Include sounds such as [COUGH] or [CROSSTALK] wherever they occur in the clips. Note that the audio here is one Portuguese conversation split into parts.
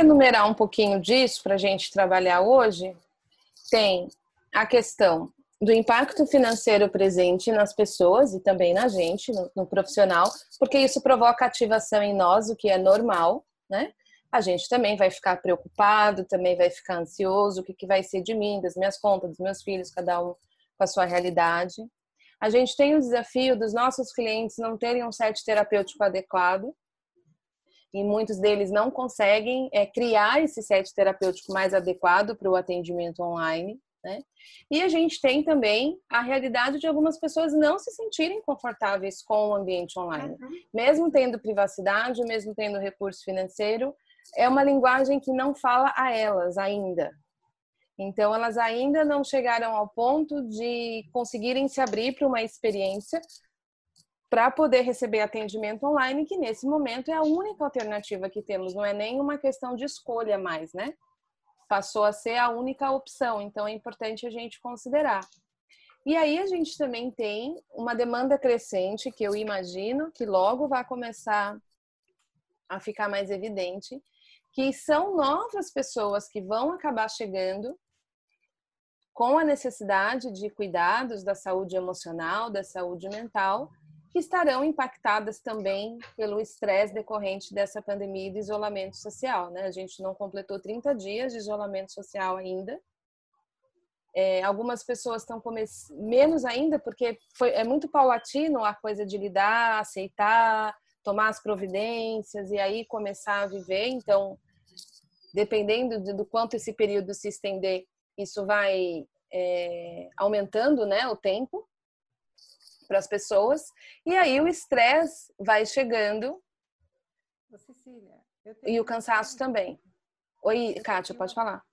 enumerar um pouquinho disso para a gente trabalhar hoje, tem a questão do impacto financeiro presente nas pessoas e também na gente, no, no, profissional, porque isso provoca ativação em nós, o que é normal, né? A gente também vai ficar preocupado, também vai ficar ansioso, o que, que vai ser de mim, das minhas contas, dos meus filhos, cada um com a sua realidade. A gente tem o desafio dos nossos clientes não terem um set terapêutico adequado, e muitos deles não conseguem é, criar esse set terapêutico mais adequado para o atendimento online. Né? E a gente tem também a realidade de algumas pessoas não se sentirem confortáveis com o ambiente online. Uhum. Mesmo tendo privacidade, mesmo tendo recurso financeiro, é uma linguagem que não fala a elas ainda. Então, elas ainda não chegaram ao ponto de conseguirem se abrir para uma experiência para poder receber atendimento online, que nesse momento é a única alternativa que temos, não é nem uma questão de escolha mais, né? passou a ser a única opção, então é importante a gente considerar. E aí a gente também tem uma demanda crescente que eu imagino que logo vai começar a ficar mais evidente, que são novas pessoas que vão acabar chegando com a necessidade de cuidados da saúde emocional, da saúde mental, que estarão impactadas também pelo estresse decorrente dessa pandemia e do isolamento social. Né? A gente não completou 30 dias de isolamento social ainda. É, algumas pessoas estão começando, menos ainda, porque foi, é muito paulatino a coisa de lidar, aceitar, tomar as providências e aí começar a viver. Então, dependendo do, do quanto esse período se estender, isso vai é, aumentando né, o tempo para as pessoas. E aí o estresse vai chegando. Cecília, e o cansaço também. Oi, eu Kátia, pode uma... falar.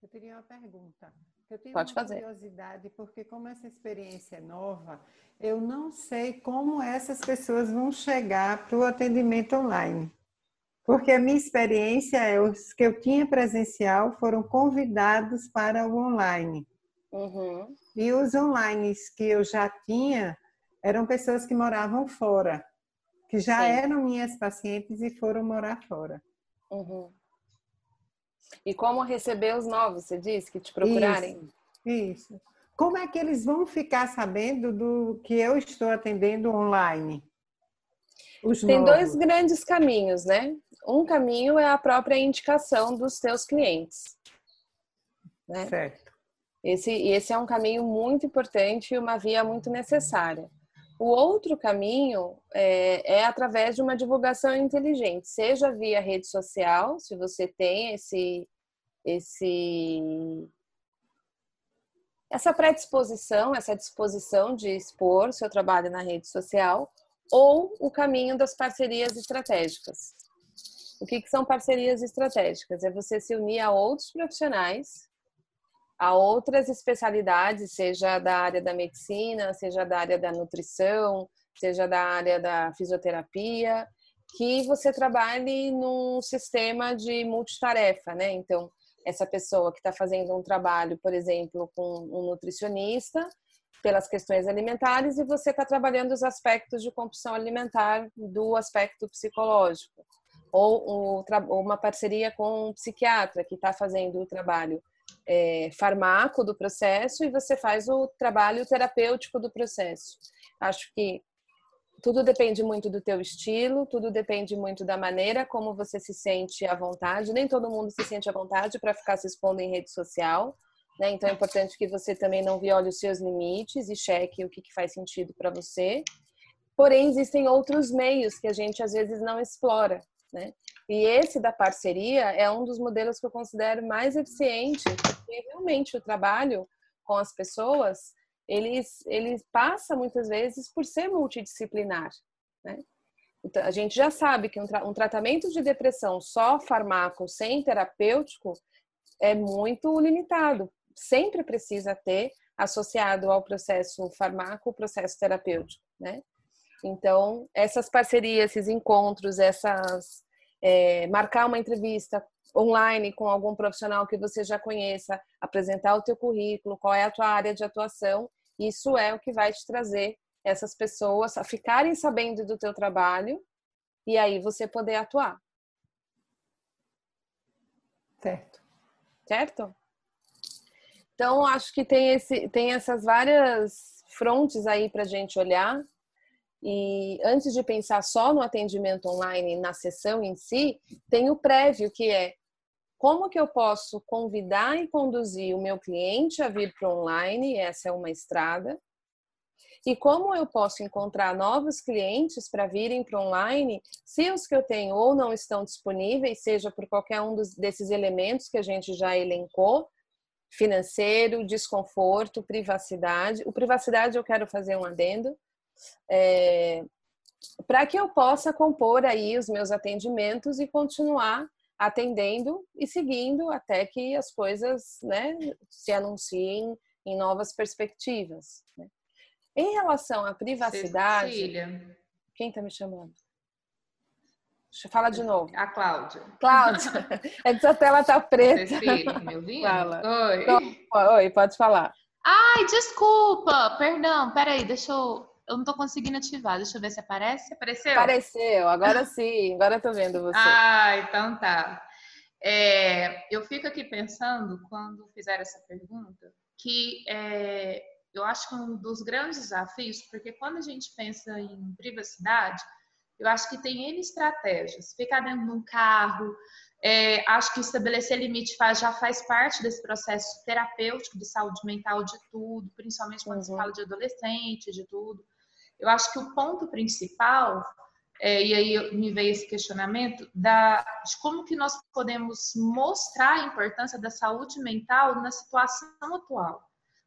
Eu teria uma pergunta. Eu tenho pode uma fazer. curiosidade, porque como essa experiência é nova, eu não sei como essas pessoas vão chegar para o atendimento online. Porque a minha experiência é os que eu tinha presencial foram convidados para o online. Uhum. E os online que eu já tinha, eram pessoas que moravam fora, que já Sim. eram minhas pacientes e foram morar fora. Uhum. E como receber os novos, você disse, que te procurarem? Isso, isso. Como é que eles vão ficar sabendo do que eu estou atendendo online? Os Tem novos. dois grandes caminhos, né? Um caminho é a própria indicação dos teus clientes. Né? Certo. Esse, esse é um caminho muito importante e uma via muito necessária. O outro caminho é, é, através de uma divulgação inteligente, seja via rede social, se você tem esse, esse essa predisposição, essa disposição de expor seu trabalho na rede social, ou o caminho das parcerias estratégicas. O que, que são parcerias estratégicas? É você se unir a outros profissionais a outras especialidades, seja da área da medicina, seja da área da nutrição, seja da área da fisioterapia, que você trabalhe num sistema de multitarefa, né? Então, essa pessoa que está fazendo um trabalho, por exemplo, com um nutricionista, pelas questões alimentares, e você está trabalhando os aspectos de compulsão alimentar do aspecto psicológico. Ou uma parceria com um psiquiatra que está fazendo o trabalho é, farmaco do processo e você faz o trabalho terapêutico do processo. Acho que tudo depende muito do teu estilo, tudo depende muito da maneira como você se sente à vontade. Nem todo mundo se sente à vontade para ficar se expondo em rede social, né? Então é importante que você também não viole os seus limites e cheque o que, que faz sentido para você. Porém, existem outros meios que a gente às vezes não explora, né? E esse da parceria é um dos modelos que eu considero mais eficiente, porque realmente o trabalho com as pessoas, eles, eles passa muitas vezes por ser multidisciplinar, né? Então, a gente já sabe que um, tra um tratamento de depressão só farmaco, sem terapêutico, é muito limitado. Sempre precisa ter associado ao processo farmaco o processo terapêutico, né? Então, essas parcerias, esses encontros, essas é, marcar uma entrevista online com algum profissional que você já conheça, apresentar o teu currículo, qual é a tua área de atuação, isso é o que vai te trazer essas pessoas a ficarem sabendo do teu trabalho e aí você poder atuar. Certo. Certo? Então, acho que tem, esse, tem essas várias frontes aí para a gente olhar. E antes de pensar só no atendimento online, na sessão em si, tem o prévio, que é como que eu posso convidar e conduzir o meu cliente a vir para online, essa é uma estrada, e como eu posso encontrar novos clientes para virem para online, se os que eu tenho ou não estão disponíveis, seja por qualquer um dos, desses elementos que a gente já elencou, financeiro, desconforto, privacidade. O privacidade eu quero fazer um adendo. É, para que eu possa compor aí os meus atendimentos e continuar atendendo e seguindo até que as coisas né, se anunciem em novas perspectivas. Né? Em relação à privacidade. Cecília. Quem está me chamando? Deixa eu falar de novo. A Cláudia. Cláudia, é que sua tela tá preta. Cecília, me ouvindo? Fala. Oi. Então, oi, pode falar. Ai, desculpa, perdão, peraí, deixa eu. Eu não tô conseguindo ativar, deixa eu ver se aparece. Apareceu? Apareceu, agora [LAUGHS] sim, agora eu tô vendo você. Ah, então tá. É, eu fico aqui pensando, quando fizeram essa pergunta, que é, eu acho que um dos grandes desafios, porque quando a gente pensa em privacidade, eu acho que tem N estratégias. Ficar dentro de um carro, é, acho que estabelecer limite faz, já faz parte desse processo terapêutico de saúde mental de tudo, principalmente quando uhum. se fala de adolescente, de tudo. Eu acho que o ponto principal, é, e aí me veio esse questionamento, da, de como que nós podemos mostrar a importância da saúde mental na situação atual.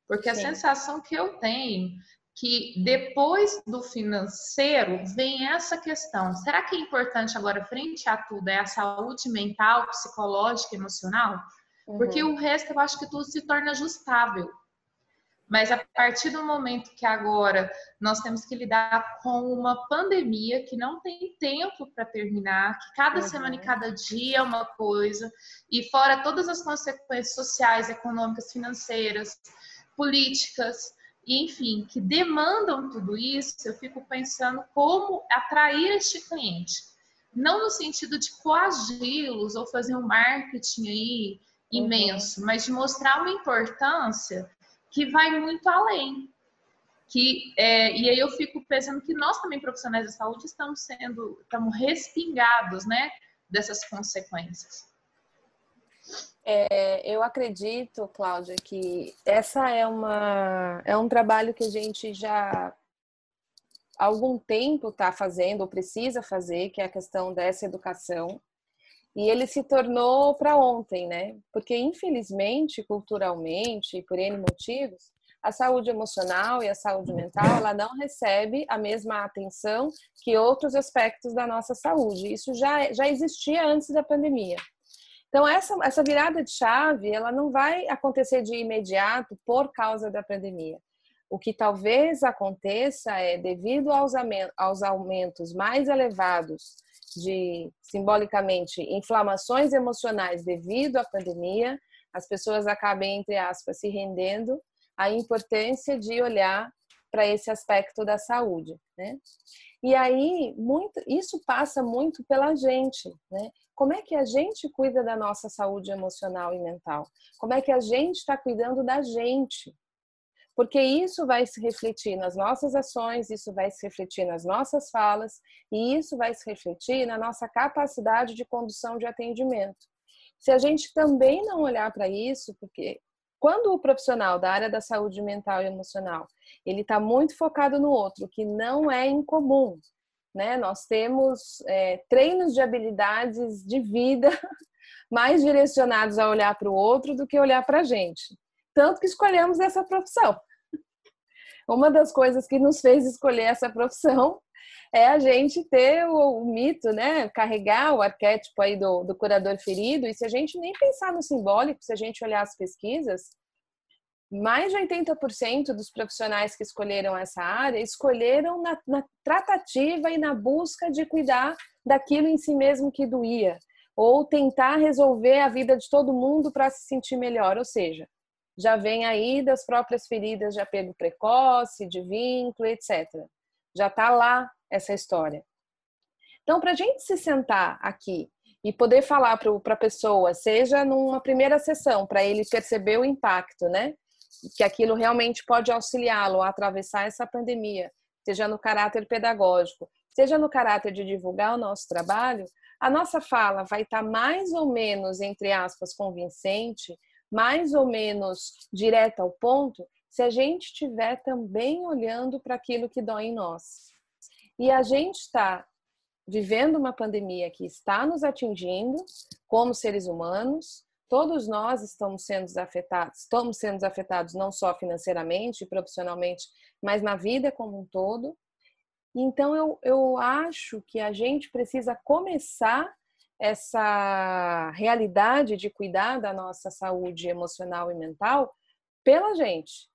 Porque Sim. a sensação que eu tenho que depois do financeiro vem essa questão. Será que é importante agora, frente a tudo, é a saúde mental, psicológica, emocional? Uhum. Porque o resto eu acho que tudo se torna ajustável. Mas a partir do momento que agora nós temos que lidar com uma pandemia que não tem tempo para terminar, que cada uhum. semana e cada dia é uma coisa, e fora todas as consequências sociais, econômicas, financeiras, políticas, enfim, que demandam tudo isso, eu fico pensando como atrair este cliente. Não no sentido de coagi-los ou fazer um marketing aí imenso, uhum. mas de mostrar uma importância que vai muito além. Que, é, e aí eu fico pensando que nós também, profissionais da saúde, estamos sendo, estamos respingados, né, dessas consequências. É, eu acredito, Cláudia, que essa é uma é um trabalho que a gente já há algum tempo está fazendo ou precisa fazer, que é a questão dessa educação. E ele se tornou para ontem, né? Porque infelizmente, culturalmente, por N motivos, a saúde emocional e a saúde mental, ela não recebe a mesma atenção que outros aspectos da nossa saúde. Isso já já existia antes da pandemia. Então, essa, essa virada de chave, ela não vai acontecer de imediato por causa da pandemia. O que talvez aconteça é, devido aos aumentos mais elevados de, simbolicamente, inflamações emocionais devido à pandemia, as pessoas acabem, entre aspas, se rendendo à importância de olhar para esse aspecto da saúde, né? E aí, muito, isso passa muito pela gente, né? Como é que a gente cuida da nossa saúde emocional e mental? Como é que a gente está cuidando da gente? Porque isso vai se refletir nas nossas ações, isso vai se refletir nas nossas falas e isso vai se refletir na nossa capacidade de condução de atendimento. Se a gente também não olhar para isso, porque quando o profissional da área da saúde mental e emocional ele está muito focado no outro, que não é incomum, né? Nós temos é, treinos de habilidades de vida [LAUGHS] mais direcionados a olhar para o outro do que olhar para a gente. Tanto que escolhemos essa profissão. Uma das coisas que nos fez escolher essa profissão é a gente ter o, o mito, né? Carregar o arquétipo aí do, do curador ferido. E se a gente nem pensar no simbólico, se a gente olhar as pesquisas, mais de 80% dos profissionais que escolheram essa área escolheram na, na, tratativa e na busca de cuidar daquilo em si mesmo que doía, ou tentar resolver a vida de todo mundo para se sentir melhor. Ou seja, já vem aí das próprias feridas de apego precoce, de vínculo, etc. Já está lá essa história. Então, para a gente se sentar aqui e poder falar para a pessoa, seja numa primeira sessão, para ele perceber o impacto, né? Que aquilo realmente pode auxiliá-lo a atravessar essa pandemia, seja no caráter pedagógico, seja no caráter de divulgar o nosso trabalho, a nossa fala vai estar tá mais ou menos, entre aspas, convincente, mais ou menos direta ao ponto, se a gente estiver também olhando para aquilo que dói em nós. E a gente está vivendo uma pandemia que está nos atingindo como seres humanos. Todos nós estamos sendo afetados, estamos sendo afetados não só financeiramente e profissionalmente, mas na vida como um todo. Então eu, eu acho que a gente precisa começar essa realidade de cuidar da nossa saúde emocional e mental pela gente.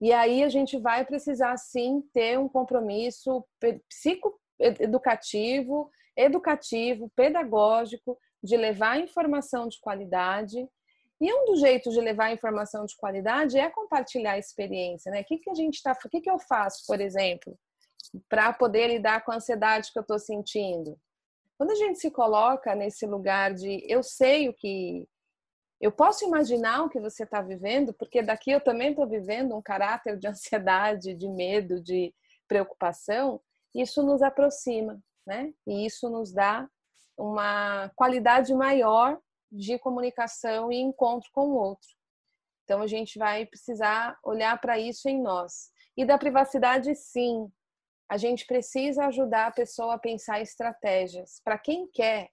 E aí a gente vai precisar sim ter um compromisso psico educativo, educativo, pedagógico, de levar informação de qualidade. E um dos jeitos de levar informação de qualidade é compartilhar a experiência, né? O que, que a gente está, o que, que eu faço, por exemplo, para poder lidar com a ansiedade que eu estou sentindo? Quando a gente se coloca nesse lugar de eu sei o que eu posso imaginar o que você está vivendo, porque daqui eu também estou vivendo um caráter de [LAUGHS] ansiedade, de medo, de preocupação isso nos aproxima, né? E isso nos dá uma qualidade maior de comunicação e encontro com o outro. Então a gente vai precisar olhar para isso em nós. E da privacidade, sim. A gente precisa ajudar a pessoa a pensar estratégias. Para quem quer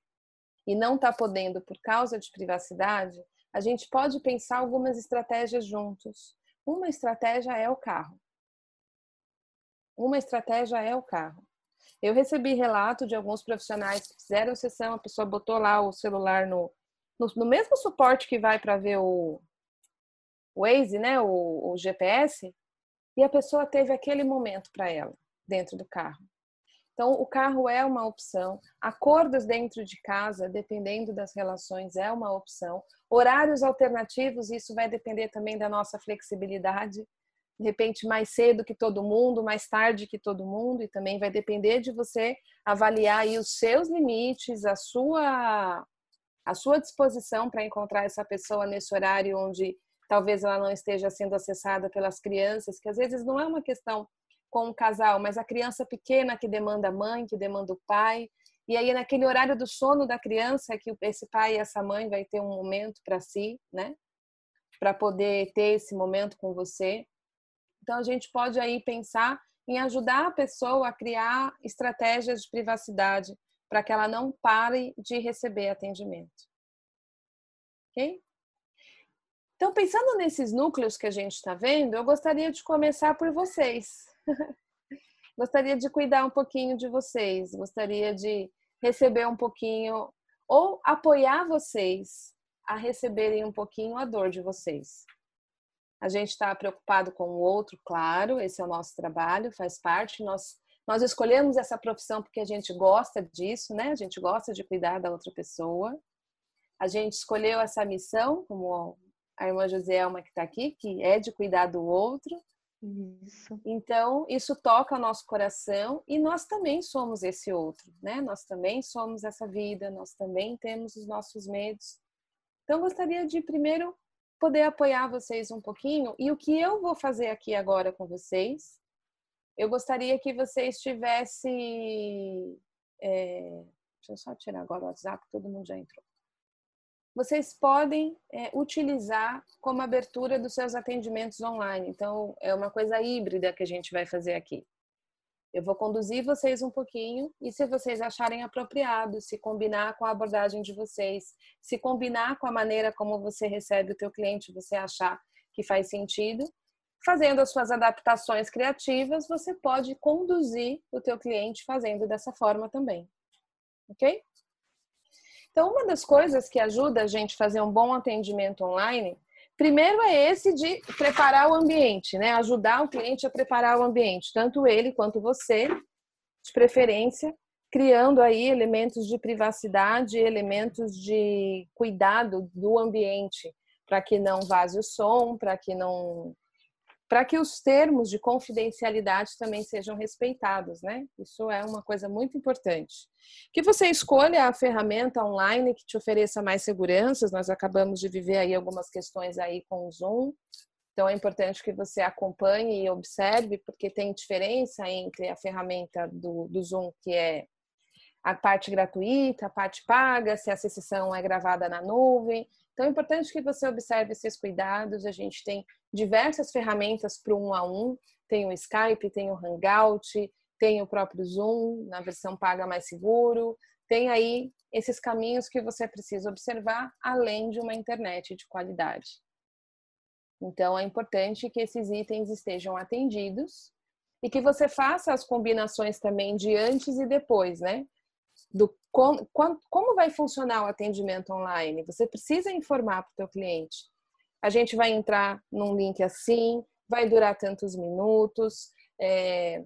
e não está podendo por causa de privacidade, a gente pode pensar algumas estratégias juntos. Uma estratégia é o carro. Uma estratégia é o carro. Eu recebi relato de alguns profissionais que fizeram sessão, a pessoa botou lá o celular no, no, no mesmo suporte que vai para ver o, o Waze, né, o, o GPS, e a pessoa teve aquele momento para ela dentro do carro. Então, o carro é uma opção, acordos dentro de casa, dependendo das relações, é uma opção. Horários alternativos, isso vai depender também da nossa flexibilidade de repente mais cedo que todo mundo, mais tarde que todo mundo, e também vai depender de você avaliar aí os seus limites, a sua a sua disposição para encontrar essa pessoa nesse horário onde talvez ela não esteja sendo acessada pelas crianças, que às vezes não é uma questão com o casal, mas a criança pequena que demanda a mãe, que demanda o pai, e aí naquele horário do sono da criança que esse pai e essa mãe vai ter um momento para si, né? Para poder ter esse momento com você. Então, a gente pode aí pensar em ajudar a pessoa a criar estratégias de privacidade para que ela não pare de receber atendimento. Ok? Então, pensando nesses núcleos que a gente está vendo, eu gostaria de começar por vocês. [LAUGHS] gostaria de cuidar um pouquinho de vocês, gostaria de receber um pouquinho ou apoiar vocês a receberem um pouquinho a dor de vocês. A gente está preocupado com o outro, claro, esse é o nosso trabalho, faz parte. Nós, nós escolhemos essa profissão porque a gente gosta disso, né? A gente gosta de cuidar da outra pessoa. A gente escolheu essa missão, como a irmã Joselma que está aqui, que é de cuidar do outro. Isso. Então, isso toca o nosso coração e nós também somos esse outro, né? Nós também somos essa vida, nós também temos os nossos medos. Então, gostaria de primeiro poder apoiar vocês um pouquinho. E o que eu vou fazer aqui agora com vocês, eu gostaria que vocês tivessem. É, deixa eu só tirar agora o WhatsApp, todo mundo já entrou. Vocês podem é, utilizar como abertura dos seus atendimentos online. Então, é uma coisa híbrida que a gente vai fazer aqui. Eu vou conduzir vocês um pouquinho e se vocês acharem apropriado, se combinar com a abordagem de vocês, se combinar com a maneira como você recebe o teu cliente, você achar que faz sentido, fazendo as suas adaptações criativas, você pode conduzir o teu cliente fazendo dessa forma também. OK? Então, uma das coisas que ajuda a gente a fazer um bom atendimento online Primeiro é esse de preparar o ambiente, né? Ajudar o cliente a preparar o ambiente, tanto ele quanto você, de preferência, criando aí elementos de privacidade, elementos de cuidado do ambiente, para que não vaze o som, para que não para que os termos de confidencialidade também sejam respeitados, né? Isso é uma coisa muito importante. Que você escolha a ferramenta online que te ofereça mais seguranças. Nós acabamos de viver aí algumas questões aí com o Zoom. Então é importante que você acompanhe e observe, porque tem diferença entre a ferramenta do, do Zoom, que é a parte gratuita, a parte paga, se essa sessão é gravada na nuvem. Então é importante que você observe esses cuidados. A gente tem diversas ferramentas para o um a um. Tem o Skype, tem o Hangout, tem o próprio Zoom, na versão paga mais seguro. Tem aí esses caminhos que você precisa observar, além de uma internet de qualidade. Então, é importante que esses itens estejam atendidos e que você faça as combinações também de antes e depois, né? Do como, como vai funcionar o atendimento online. Você precisa informar para o teu cliente a gente vai entrar num link assim, vai durar tantos minutos, é,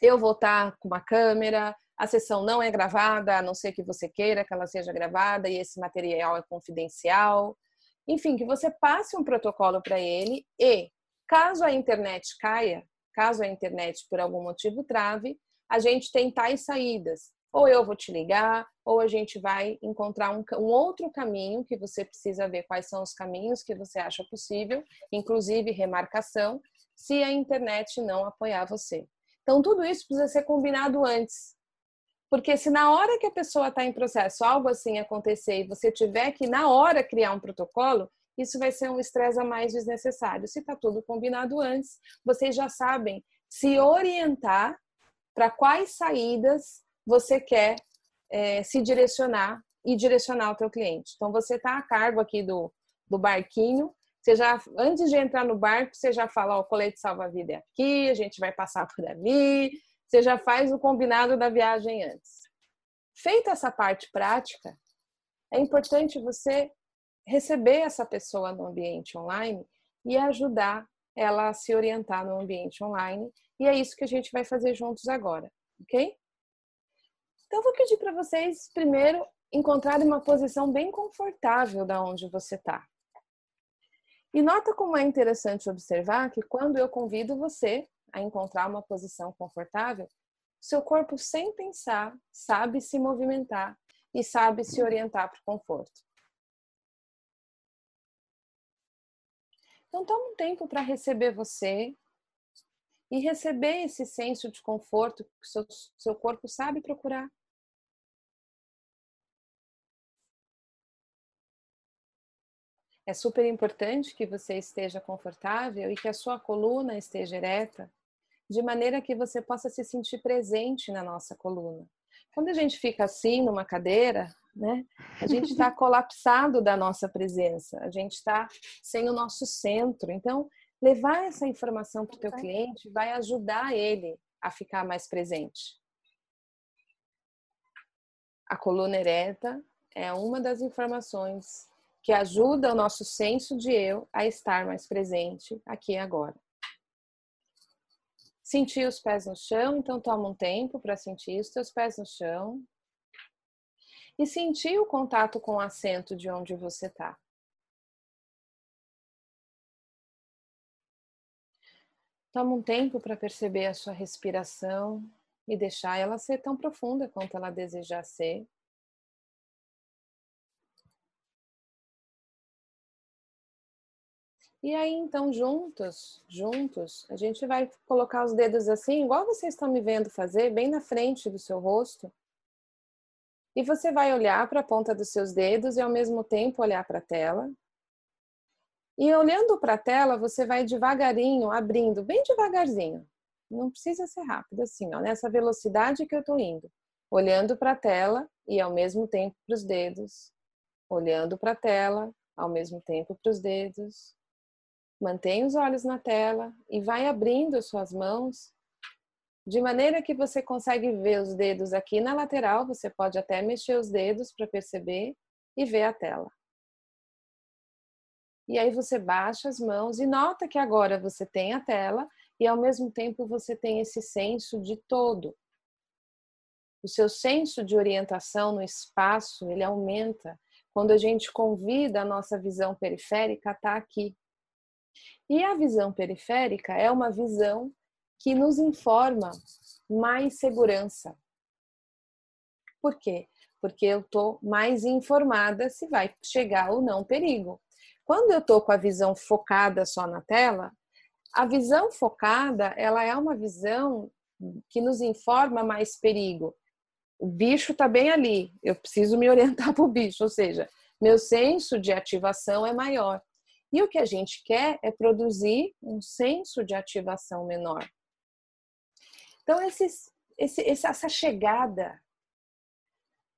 eu vou estar com uma câmera, a sessão não é gravada, a não ser que você queira que ela seja gravada e esse material é confidencial. Enfim, que você passe um protocolo para ele e, caso a internet caia, caso a internet por algum motivo trave, a gente tem tais saídas ou eu vou te ligar, ou a gente vai encontrar um, um, outro caminho que você precisa ver quais são os caminhos que você acha possível, inclusive remarcação, se a internet não apoiar você. Então, tudo isso precisa ser combinado antes. Porque se na hora que a pessoa está em processo algo assim acontecer e você tiver que, na hora, criar um protocolo, isso vai ser um estresse a mais desnecessário. Se está tudo combinado antes, vocês já sabem se orientar para quais saídas você quer é, se direcionar e direcionar o teu cliente. Então você está a cargo aqui do, do barquinho. Você já, antes de entrar no barco, você já fala, o colete salva-vida é aqui, a gente vai passar por ali. Você já faz o combinado da viagem antes. Feita essa parte prática, é importante você receber essa pessoa no ambiente online e ajudar ela a se orientar no ambiente online. E é isso que a gente vai fazer juntos agora, ok? Então, eu vou pedir para vocês, primeiro, encontrarem uma posição bem confortável da onde você está. E nota como é interessante observar que quando eu convido você a encontrar uma posição confortável, seu corpo, sem pensar, sabe se movimentar e sabe se orientar para o conforto. Então, toma um tempo para receber você e receber esse senso de conforto que seu, seu corpo sabe procurar. É super importante que você esteja confortável e que a sua coluna esteja ereta, de maneira que você possa se sentir presente na nossa coluna. Quando a gente fica assim numa cadeira, né, a gente está [LAUGHS] colapsado da nossa presença, a gente está sem o nosso centro. Então, levar essa informação para o teu cliente vai ajudar ele a ficar mais presente. A coluna ereta é uma das informações que ajuda o nosso senso de eu a estar mais presente aqui e agora. Sentir os pés no chão, então toma um tempo para sentir os teus pés no chão. E sentir o contato com o assento de onde você está. Toma um tempo para perceber a sua respiração e deixar ela ser tão profunda quanto ela desejar ser. E aí, então, juntos, juntos, a gente vai colocar os dedos assim, igual vocês estão me vendo fazer, bem na frente do seu rosto. E você vai olhar para a ponta dos seus dedos e ao mesmo tempo olhar para a tela. E olhando para a tela, você vai devagarinho abrindo, bem devagarzinho. Não precisa ser rápido assim, ó, nessa velocidade que eu estou indo. Olhando para a tela e ao mesmo tempo para os dedos. Olhando para a tela, ao mesmo tempo para os dedos Mantém os olhos na tela e vai abrindo suas mãos de maneira que você consegue ver os dedos aqui na lateral. Você pode até mexer os dedos para perceber e ver a tela. E aí você baixa as mãos e nota que agora você tem a tela e ao mesmo tempo você tem esse senso de todo. O seu senso de orientação no espaço, ele aumenta quando a gente convida a nossa visão periférica a estar aqui, E a visão periférica é uma visão que nos informa mais segurança. Por quê? Porque eu estou mais informada se vai chegar ou não perigo. Quando eu estou com a visão focada só na tela, a visão focada ela é uma visão que nos informa mais perigo. O bicho está bem ali, eu preciso me [LAUGHS] orientar para o bicho, ou seja, meu senso de ativação é maior. E o que a gente quer é produzir um senso de ativação menor. Então, esses, esse, essa chegada,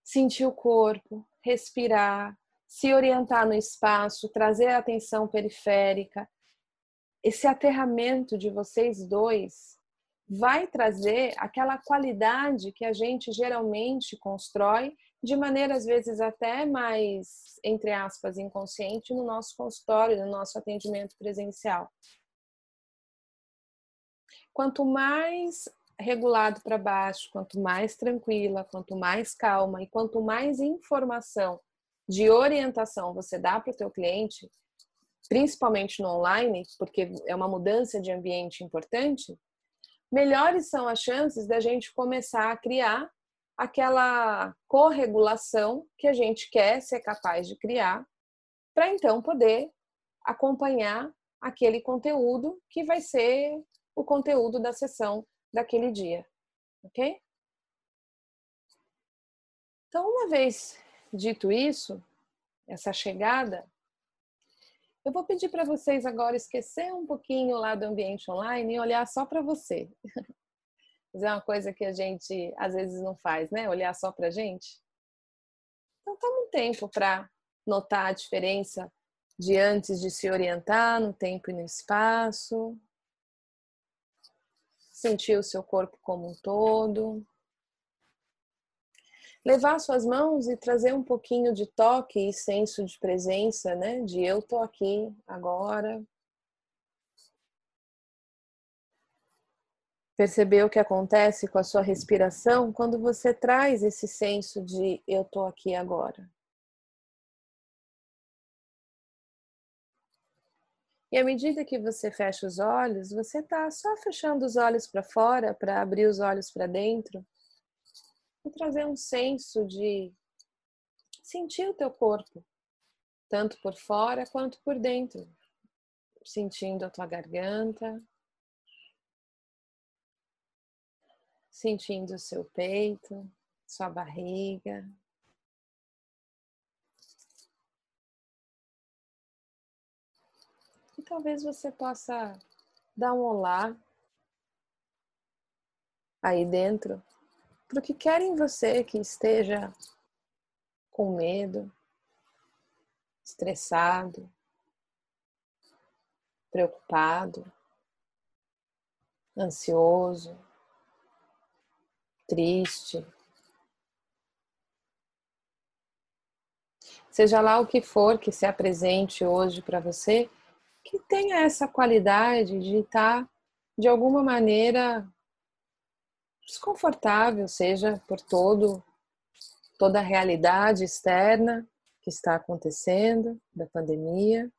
sentir o corpo, respirar, se orientar no espaço, trazer a atenção periférica, esse aterramento de vocês dois vai trazer aquela qualidade que a gente geralmente constrói de maneira às vezes até mais, entre aspas, inconsciente no nosso consultório, no nosso atendimento presencial. Quanto mais regulado para baixo, quanto mais tranquila, quanto mais calma e quanto mais informação de orientação você dá para o teu cliente, principalmente no online, porque é uma mudança de ambiente importante, melhores são as chances da gente começar a criar aquela corregulação que a gente quer ser capaz de criar, para então poder acompanhar aquele conteúdo que vai ser o conteúdo da sessão daquele dia, ok? Então, uma vez dito isso, essa chegada, eu vou pedir para vocês agora esquecer um pouquinho lá do ambiente online e olhar só para você. [LAUGHS] Mas é uma coisa que a gente às vezes não faz, né? Olhar só para gente. Então, toma um tempo para notar a diferença de antes de se orientar no tempo e no espaço. Sentir o seu corpo como um todo levar suas mãos e trazer um pouquinho de toque e senso de presença, né? De eu tô aqui agora. Perceber o que acontece com a sua respiração quando você traz esse senso de eu tô aqui agora. E à medida que você fecha os olhos, você está só fechando os olhos para fora para abrir os olhos para dentro e trazer um senso de sentir o teu corpo, tanto por fora quanto por dentro, sentindo a tua garganta, sentindo o seu peito, sua barriga. E talvez você possa dar um olá aí dentro para o que quer em você que esteja com medo, estressado, preocupado, ansioso, triste. Seja lá o que for que se apresente hoje para você, que tenha essa qualidade de estar, de alguma maneira, desconfortável, seja por todo toda a realidade externa que está acontecendo da pandemia,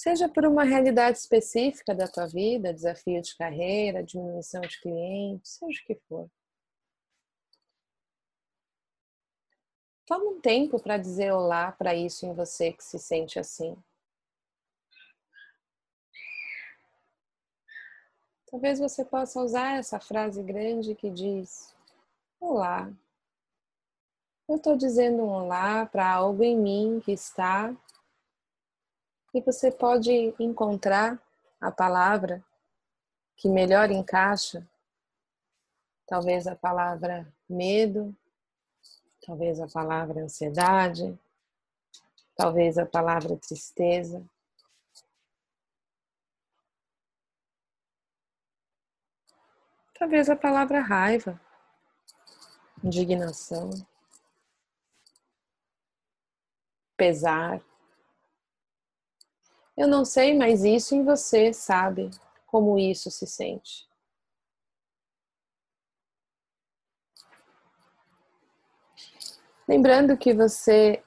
seja por uma realidade específica da tua vida, desafio de carreira, diminuição de clientes, seja o que for. Toma um tempo para dizer olá para isso em você que se sente assim. Talvez você possa usar essa frase grande que diz: Olá. Eu estou dizendo um olá para algo em mim que está. E você pode encontrar a palavra que melhor encaixa. Talvez a palavra medo, talvez a palavra ansiedade, talvez a palavra tristeza. Talvez a palavra raiva, indignação, pesar. Eu não sei, mas isso em você sabe como isso se sente. Lembrando que você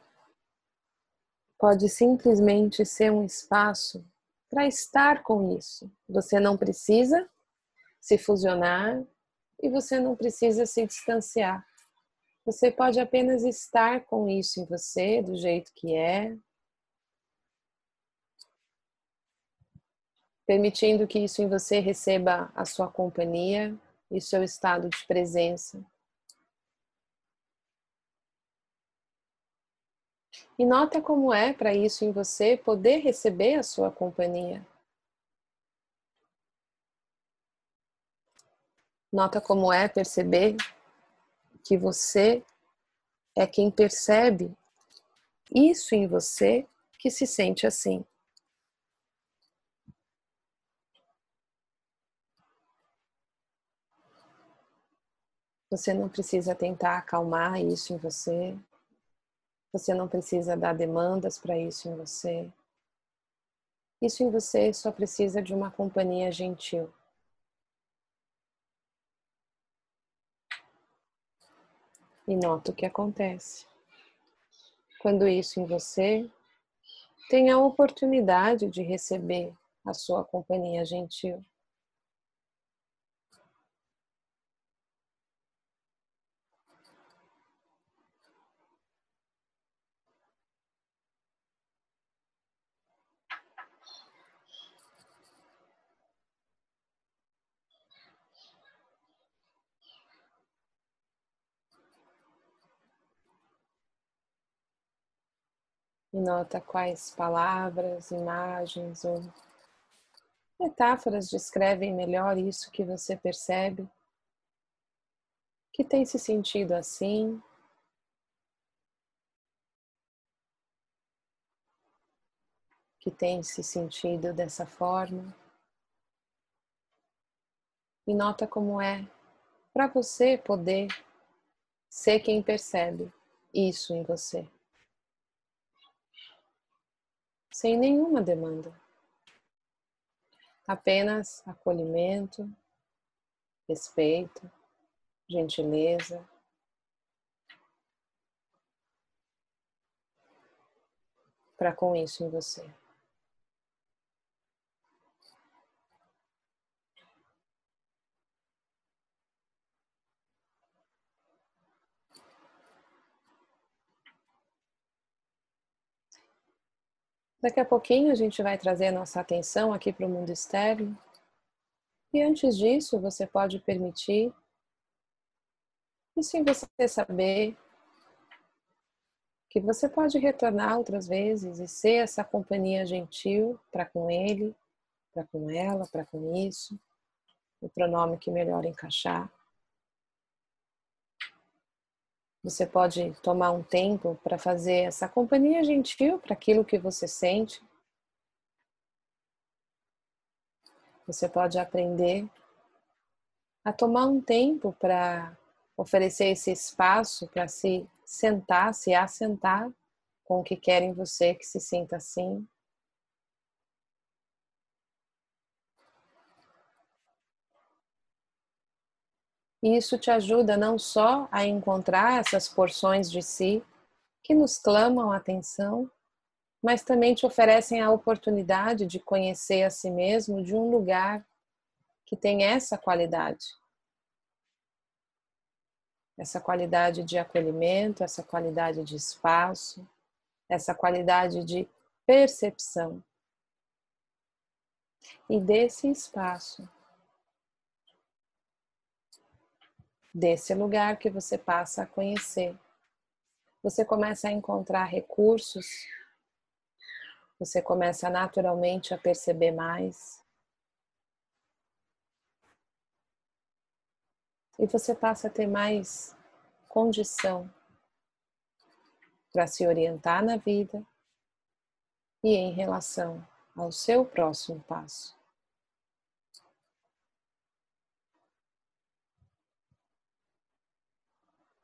pode simplesmente ser um espaço para estar com isso. Você não precisa se fusionar e você não precisa se distanciar. Você pode apenas estar com isso em você, do jeito que é, permitindo que isso em você receba a sua companhia e seu estado de presença. E nota como é para isso em você poder receber a sua companhia. Nota como é perceber que você é quem percebe isso em você que se sente assim. Você não precisa tentar acalmar isso em você. Você não precisa dar demandas para isso em você. Isso em você só precisa de uma companhia gentil. E nota o que acontece. Quando isso em você tem a oportunidade de receber a sua companhia gentil. E nota quais palavras, imagens ou metáforas descrevem melhor isso que você percebe, que tem se sentido assim. Que tem se sentido dessa forma. E nota como é para você poder ser quem percebe isso em você sem nenhuma demanda. Apenas acolhimento, respeito, gentileza. Para com isso em você. Daqui a pouquinho a gente vai trazer nossa atenção aqui para o mundo externo. E antes disso, você pode permitir, e sem você saber, que você pode retornar outras vezes e ser essa companhia gentil para com ele, para com ela, para com isso, o pronome que melhor encaixar. Você pode tomar um tempo para fazer essa companhia gentil para aquilo que você sente. Você pode aprender a tomar um tempo para oferecer esse espaço para se sentar, se assentar com o que quer em você que se sinta assim. E isso te ajuda não só a encontrar essas porções de si que nos clamam a atenção, mas também te oferecem a oportunidade de conhecer a si mesmo de um lugar que tem essa qualidade. Essa qualidade de acolhimento, essa qualidade de espaço, essa qualidade de percepção. E desse espaço desse lugar que você passa a conhecer. Você começa a encontrar recursos, você começa naturalmente a perceber mais. E você passa a ter mais condição para se orientar na vida e em relação ao seu próximo passo.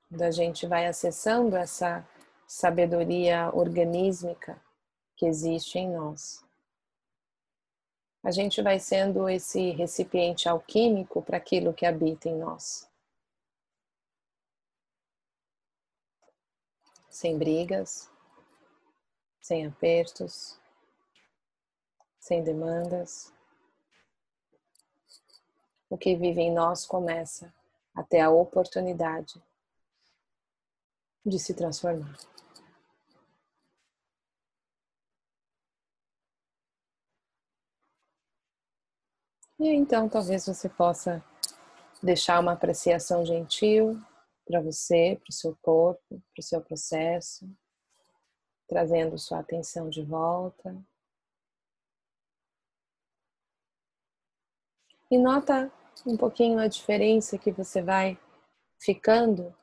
Quando a gente vai acessando essa sabedoria organísmica que existe em nós. A gente vai sendo esse recipiente alquímico para aquilo que habita em nós. Sem brigas, sem apertos, sem demandas. O que vive em nós começa a ter a oportunidade de se transformar. E então talvez você possa deixar uma apreciação gentil para você, para o seu corpo, para o seu processo, trazendo sua atenção de volta. E nota um pouquinho a diferença que você vai ficando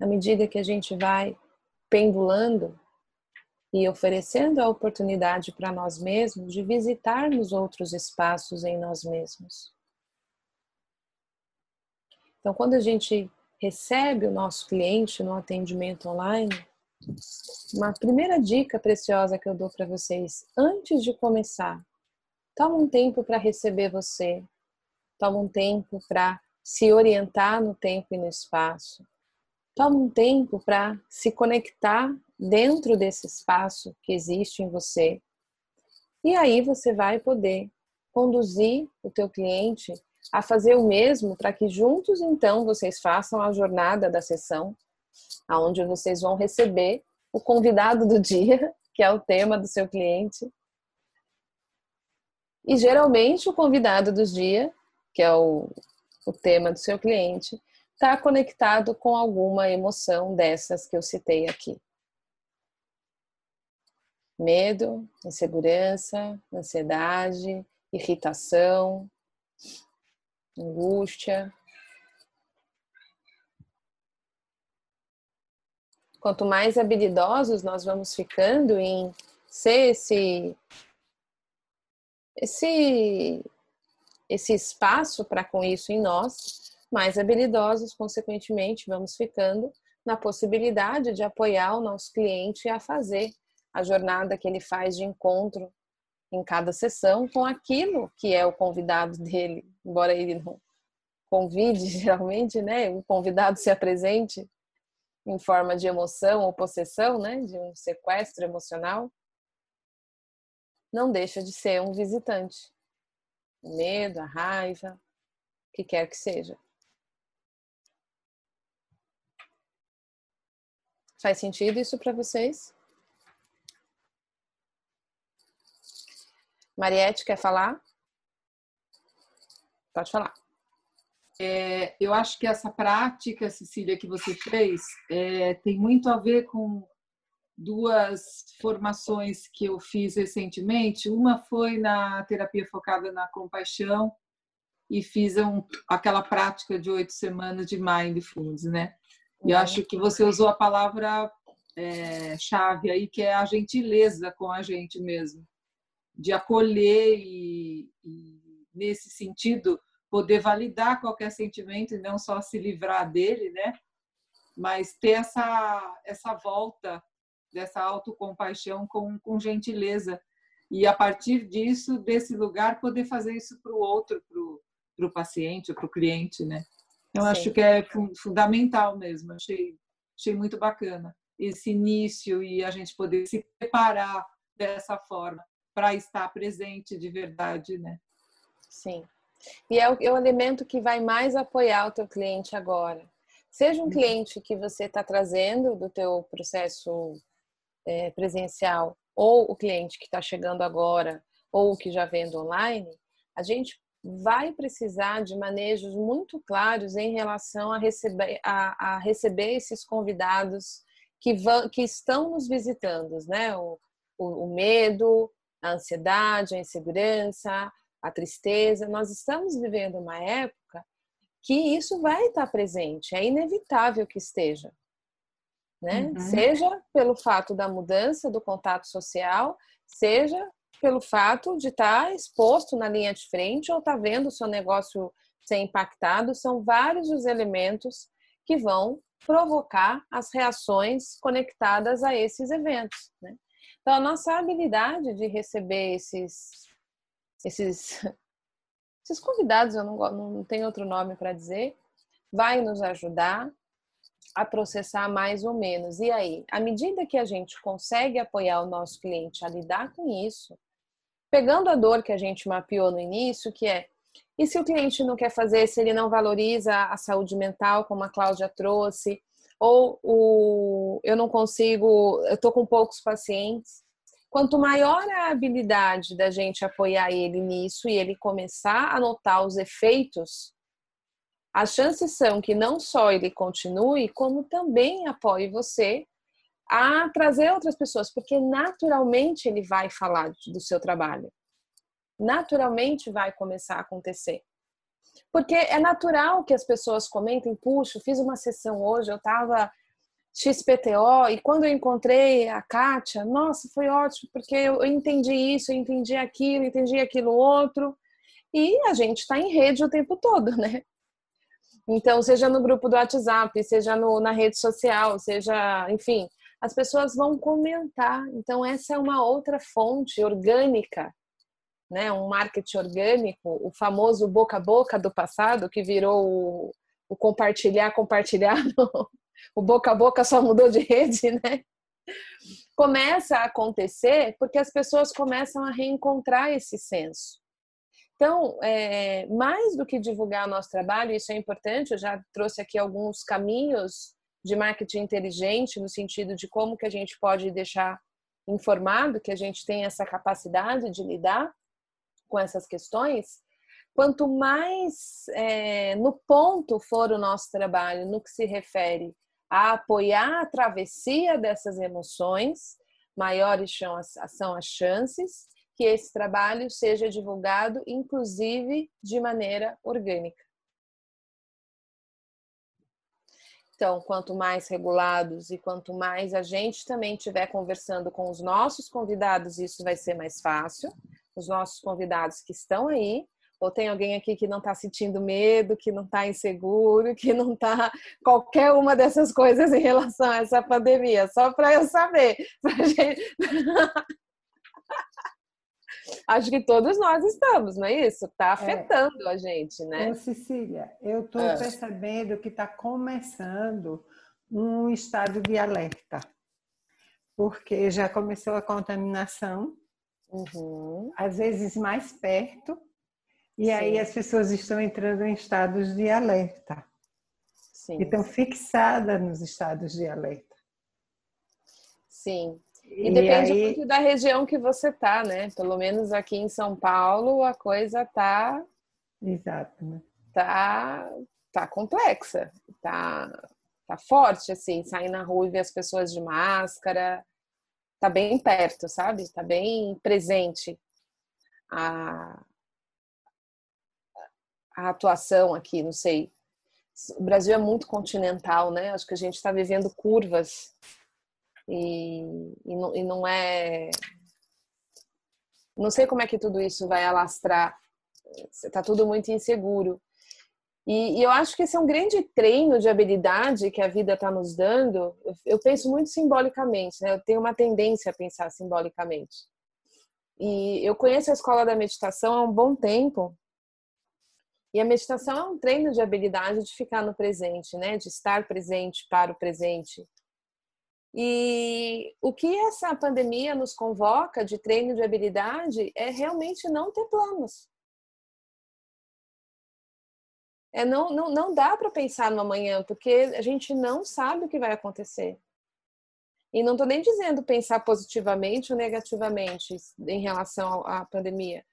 à medida que a gente vai pendulando e oferecendo a oportunidade para nós mesmos de visitarmos outros espaços em nós mesmos. Então, quando a gente recebe o nosso cliente no atendimento online, uma primeira dica preciosa que eu dou para vocês, antes de começar, toma um tempo para receber você, toma um tempo para se orientar no tempo e no espaço, toma um tempo para se conectar dentro desse espaço que existe em você. E aí você vai poder conduzir o teu cliente a fazer o mesmo para que juntos então vocês façam a jornada da sessão, aonde vocês vão receber o convidado do [LAUGHS] dia, que é o tema do seu cliente. E geralmente o convidado do dia, que é o, o tema do seu cliente, está conectado com alguma emoção dessas que eu citei aqui medo, insegurança, ansiedade, irritação, angústia. Quanto mais habilidosos nós vamos ficando em ser esse esse esse espaço para com isso em nós, mais habilidosos, consequentemente, vamos ficando na possibilidade de apoiar o nosso cliente a fazer a jornada que ele faz de encontro em cada sessão com aquilo que é o convidado dele, embora ele não convide [LAUGHS] geralmente, né? O convidado se apresente em forma de emoção ou possessão, né? De um sequestro emocional, não deixa de ser um visitante. O medo, a raiva, o que quer que seja. Faz sentido isso para vocês? Mariette, quer falar? Pode falar. É, eu acho que essa prática, Cecília, que você fez, é, tem muito a ver com duas formações que eu fiz recentemente. Uma foi na terapia focada na compaixão e fiz um, aquela prática de oito semanas de mindfulness, né? E eu acho que você usou a palavra é, chave aí, que é a gentileza com a gente mesmo de acolher e, e, nesse sentido, poder validar qualquer sentimento e não só se livrar dele, né? Mas ter essa, essa volta dessa autocompaixão com, com gentileza. E a partir disso, desse lugar, poder fazer isso para o outro, para o paciente, para o cliente, né? Eu Sim. acho que é fundamental mesmo. Achei, achei muito bacana esse início e a gente poder se preparar dessa forma para estar presente de verdade, né? Sim. E é o, é o elemento que vai mais apoiar o teu cliente agora. Seja um uhum. cliente que você está trazendo do teu processo é, presencial ou o cliente que está chegando agora ou o que já vende online, a gente vai precisar de manejos muito claros em relação a receber, a, a receber esses convidados que, vão, que estão nos visitando, né? O, o, o medo, a ansiedade, a insegurança, a tristeza. Nós estamos vivendo uma época que isso vai estar presente, é inevitável que esteja. Né? Uhum. Seja pelo fato da mudança do contato social, seja pelo fato de estar exposto na linha de frente ou estar vendo o seu negócio ser impactado, são vários os elementos que vão provocar as reações conectadas a esses eventos. Né? Então, a nossa habilidade de receber esses, esses, [LAUGHS] esses convidados, eu não, não tenho outro nome para dizer, vai nos ajudar a processar mais ou menos. E aí, à medida que a gente consegue apoiar o nosso cliente a lidar com isso, pegando a dor que a gente mapeou no início, que é e se o cliente não quer fazer, se ele não valoriza a saúde mental, como a Cláudia trouxe, ou o, eu não consigo, eu estou com poucos pacientes. Quanto maior a habilidade da gente apoiar ele nisso e ele começar a notar os efeitos, as chances são que não só ele continue, como também apoie você a trazer outras pessoas, porque naturalmente ele vai falar do seu trabalho naturalmente vai começar a acontecer. Porque é natural que as pessoas comentem, puxa, fiz uma sessão hoje, eu estava XPTO e quando eu encontrei a Kátia, nossa, foi ótimo, porque eu entendi isso, eu entendi aquilo, entendi aquilo outro. E a gente está em rede o tempo todo, né? Então, seja no grupo do WhatsApp, seja no, na rede social, seja, enfim, as pessoas vão comentar. Então, essa é uma outra fonte orgânica né, um marketing orgânico, o famoso boca a boca do passado, que virou o, o compartilhar, compartilhar, [LAUGHS] o boca a boca só mudou de rede, né? Começa a acontecer porque as pessoas começam a reencontrar esse senso. Então, é, mais do que divulgar o nosso trabalho, isso é importante, eu já trouxe aqui alguns caminhos de marketing inteligente, no sentido de como que a gente pode deixar informado que a gente tem essa capacidade de lidar com essas questões, quanto mais é, no ponto for o nosso trabalho, no que se refere a apoiar a travessia dessas emoções, maiores são as, são as chances que esse trabalho seja divulgado, inclusive de maneira orgânica. Então, quanto mais regulados e quanto mais a gente também estiver conversando com os nossos convidados, isso vai ser mais fácil os nossos convidados que estão aí, ou tem alguém aqui que não está sentindo medo, que não está inseguro, que não está qualquer uma dessas coisas em relação a essa pandemia, só para eu saber. [LAUGHS] Gente... Acho que todos nós estamos, não é isso? Está é. afetando é. a gente, né? Ô, Cecília, eu estou é. percebendo que está começando um estado de alerta, porque já começou a contaminação Uhum. Às vezes mais perto, e Sim. aí as pessoas estão entrando em estados de alerta. Sim. Estão fixadas nos estados de alerta. Sim. E, e depende aí... muito da região que você tá, né? Pelo menos aqui em São Paulo a coisa tá. Exato, né? Tá, tá complexa, tá, tá forte, assim, sair na rua e ver as pessoas de máscara, tá bem perto, sabe? Tá bem presente a, a atuação aqui, não sei. O Brasil é muito continental, né? Acho que a gente está vivendo curvas e, e, não, e não é. Não sei como é que tudo isso vai alastrar. Está tudo muito inseguro. E, e, eu acho que esse é um grande treino de habilidade que a vida está nos dando. Eu, eu, penso muito simbolicamente, né? Eu tenho uma tendência a pensar simbolicamente. E eu conheço a escola da meditação há um bom tempo. E a meditação é um treino de habilidade de ficar no presente, né? De estar presente para o presente. E o que essa pandemia nos convoca de treino de habilidade é realmente não ter planos é, não, não, não dá para pensar no amanhã, porque a gente não sabe o que vai acontecer. E não estou nem dizendo pensar positivamente ou negativamente em relação à pandemia.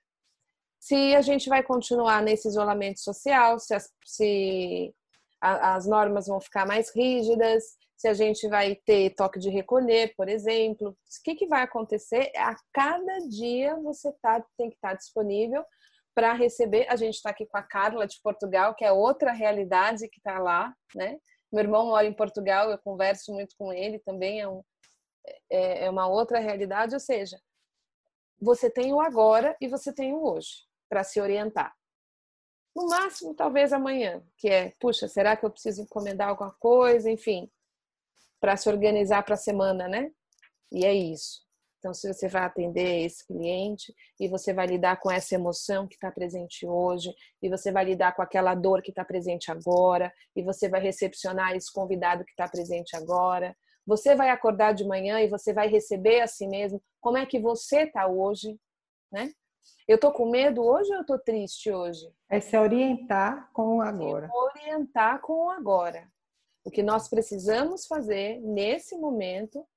Se a gente vai continuar nesse isolamento social, se as, se as normas vão ficar mais rígidas, se a gente vai ter toque de recolher, por exemplo, o que, que vai acontecer? A cada dia você tá, tem que estar tá disponível para receber. A gente está aqui com a Carla de Portugal, que é outra realidade que está lá, né? Meu irmão mora em Portugal, eu converso muito com ele, também é, um, é, é uma outra realidade. Ou seja, você tem o agora e você tem o hoje para se orientar. No máximo, talvez amanhã, que é, puxa, será que eu preciso encomendar alguma coisa? Enfim, para se organizar para a semana, né? E é isso. Então, se você vai atender esse cliente e você vai lidar com essa emoção que está presente hoje, e você vai lidar com aquela dor que está presente agora, e você vai recepcionar esse convidado que está presente agora, você vai acordar de manhã e você vai receber a si mesmo como é que você está hoje, né? Eu tô com medo hoje ou eu tô triste hoje? É se orientar com o agora. Se orientar com o agora. O que nós precisamos fazer nesse momento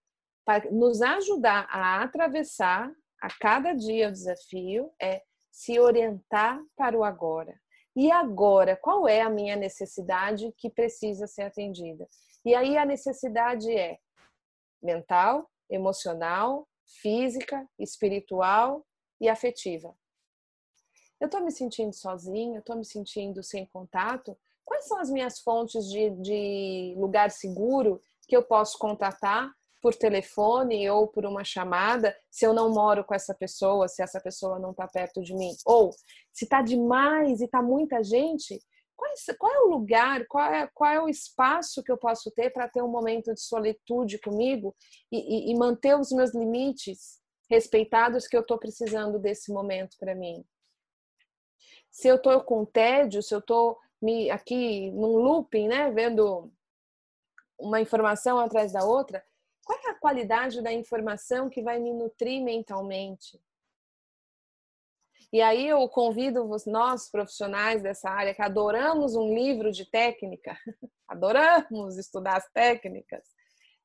para nos ajudar a atravessar a cada dia o desafio é se orientar para o agora. E agora, qual é a minha necessidade que precisa ser atendida? E aí a necessidade é mental, emocional, física, espiritual e afetiva. Eu estou me sentindo sozinha, estou me sentindo sem contato. Quais são as minhas fontes de, de lugar seguro que eu posso contatar por telefone ou por uma chamada se eu não moro com essa pessoa, se essa pessoa não está perto de mim? Ou se está demais e está muita gente, qual é, qual é, o lugar, qual é, qual é o espaço que eu posso ter para ter um momento de solitude comigo e, e, e manter os meus limites respeitados que eu estou precisando desse momento para mim? Se eu estou com tédio, se eu estou aqui num looping, né, vendo uma informação atrás da outra, qual é a qualidade da informação que vai me nutrir mentalmente? E aí eu convido nós, profissionais dessa área, que adoramos um livro de técnica, [LAUGHS] adoramos estudar as técnicas,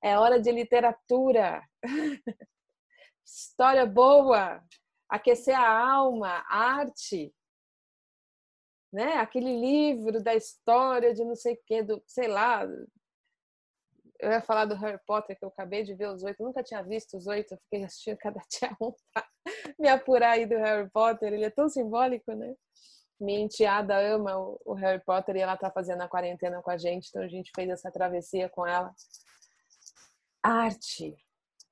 é hora de literatura, [LAUGHS] história boa, aquecer a alma, arte, né? Aquele livro da história de não sei o que, do, sei lá, eu ia falar do Harry Potter, que eu acabei de ver os oito, nunca tinha visto os oito, eu fiquei assistindo cada [LAUGHS] dia um pra me apurar aí do Harry Potter, ele é tão simbólico, né? Minha enteada ama o Harry Potter e ela tá fazendo a quarentena com a gente, então a gente fez essa travessia com ela. Arte,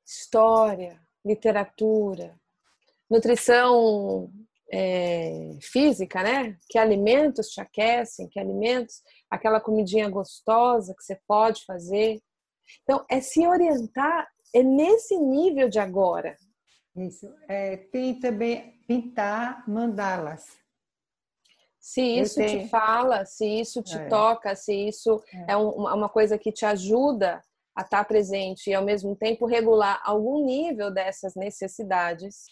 história, literatura, nutrição é, física, né? Que alimentos te aquecem, que alimentos, aquela comidinha gostosa que você pode fazer, então, é se orientar é nesse nível de agora. Isso. É, tem também pintar mandalas. Se isso te fala, se isso te é. toca, se isso é, é uma coisa que te ajuda a estar presente e ao mesmo tempo regular algum nível dessas necessidades,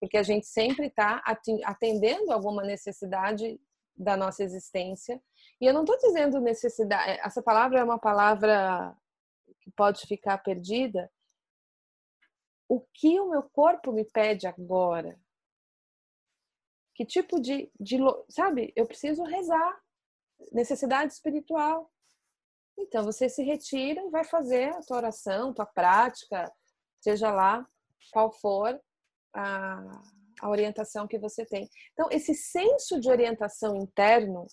porque a gente sempre está atendendo alguma necessidade da nossa existência. E eu não estou dizendo necessidade, essa palavra é uma palavra que pode ficar perdida, o que o meu corpo me pede agora? Que tipo de, de sabe? Eu preciso rezar, necessidade espiritual. Então você se retira e vai fazer a tua oração, tua prática, seja lá qual for a, a orientação que você tem. Então esse senso de orientação interno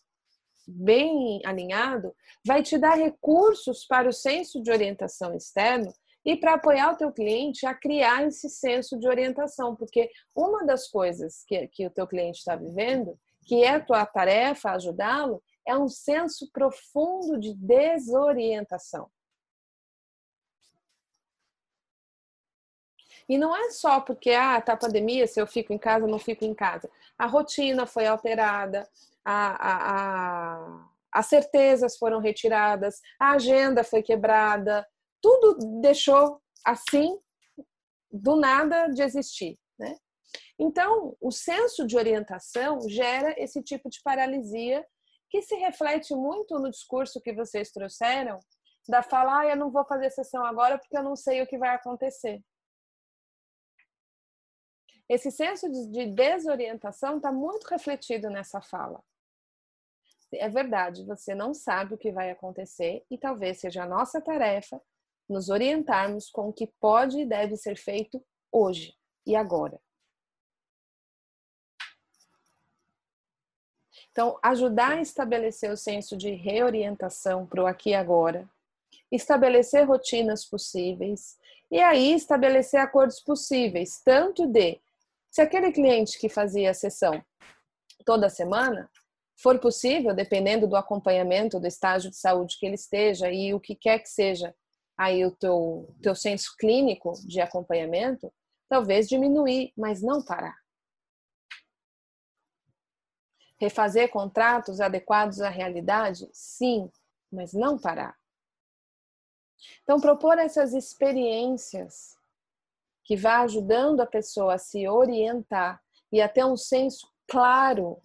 bem alinhado, vai te dar recursos para o senso de orientação externo e para apoiar o teu cliente a criar esse senso de orientação, porque uma das coisas que, que o teu cliente está vivendo, que é a tua tarefa ajudá-lo, é um senso profundo de desorientação. E não é só porque ah, tá pandemia, se eu fico em casa, não fico em casa. A rotina foi alterada, a, a, as certezas foram retiradas, a agenda foi quebrada, tudo deixou assim, do nada de existir. Né? Então, o senso de orientação gera esse tipo de paralisia que se reflete muito no discurso que vocês trouxeram, da falar, ah, eu não vou fazer sessão agora porque eu não sei o que vai acontecer. Esse senso de desorientação está muito refletido nessa fala é verdade, você não sabe o que vai acontecer e talvez seja a nossa tarefa nos orientarmos com o que pode e deve ser feito hoje e agora. Então, ajudar a estabelecer o senso de reorientação para o aqui e agora, estabelecer rotinas possíveis e aí estabelecer acordos possíveis, tanto de se aquele cliente que fazia a sessão toda semana for possível, dependendo do acompanhamento, do estágio de saúde que ele esteja e o que quer que seja aí o teu, teu senso clínico de acompanhamento, Talvez diminuir, mas não parar. Refazer contratos adequados à realidade? Sim, mas não parar. Então, propor essas experiências que vá ajudando a pessoa a se orientar e a ter um senso claro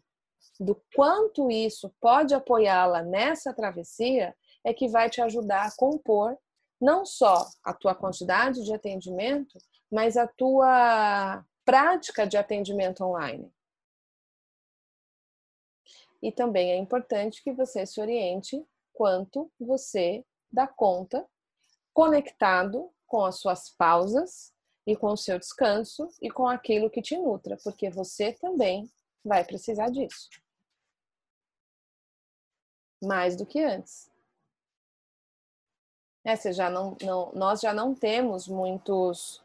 do quanto isso pode apoiá-la nessa travessia é que vai te ajudar a compor não só a tua quantidade de atendimento, mas a tua prática de atendimento online. E também é importante que você se oriente quanto você dá conta, conectado com as suas pausas e com o seu descanso e com aquilo que te nutra, porque você também vai precisar disso. Mais do que antes. É, você já não, não, nós já não temos muitos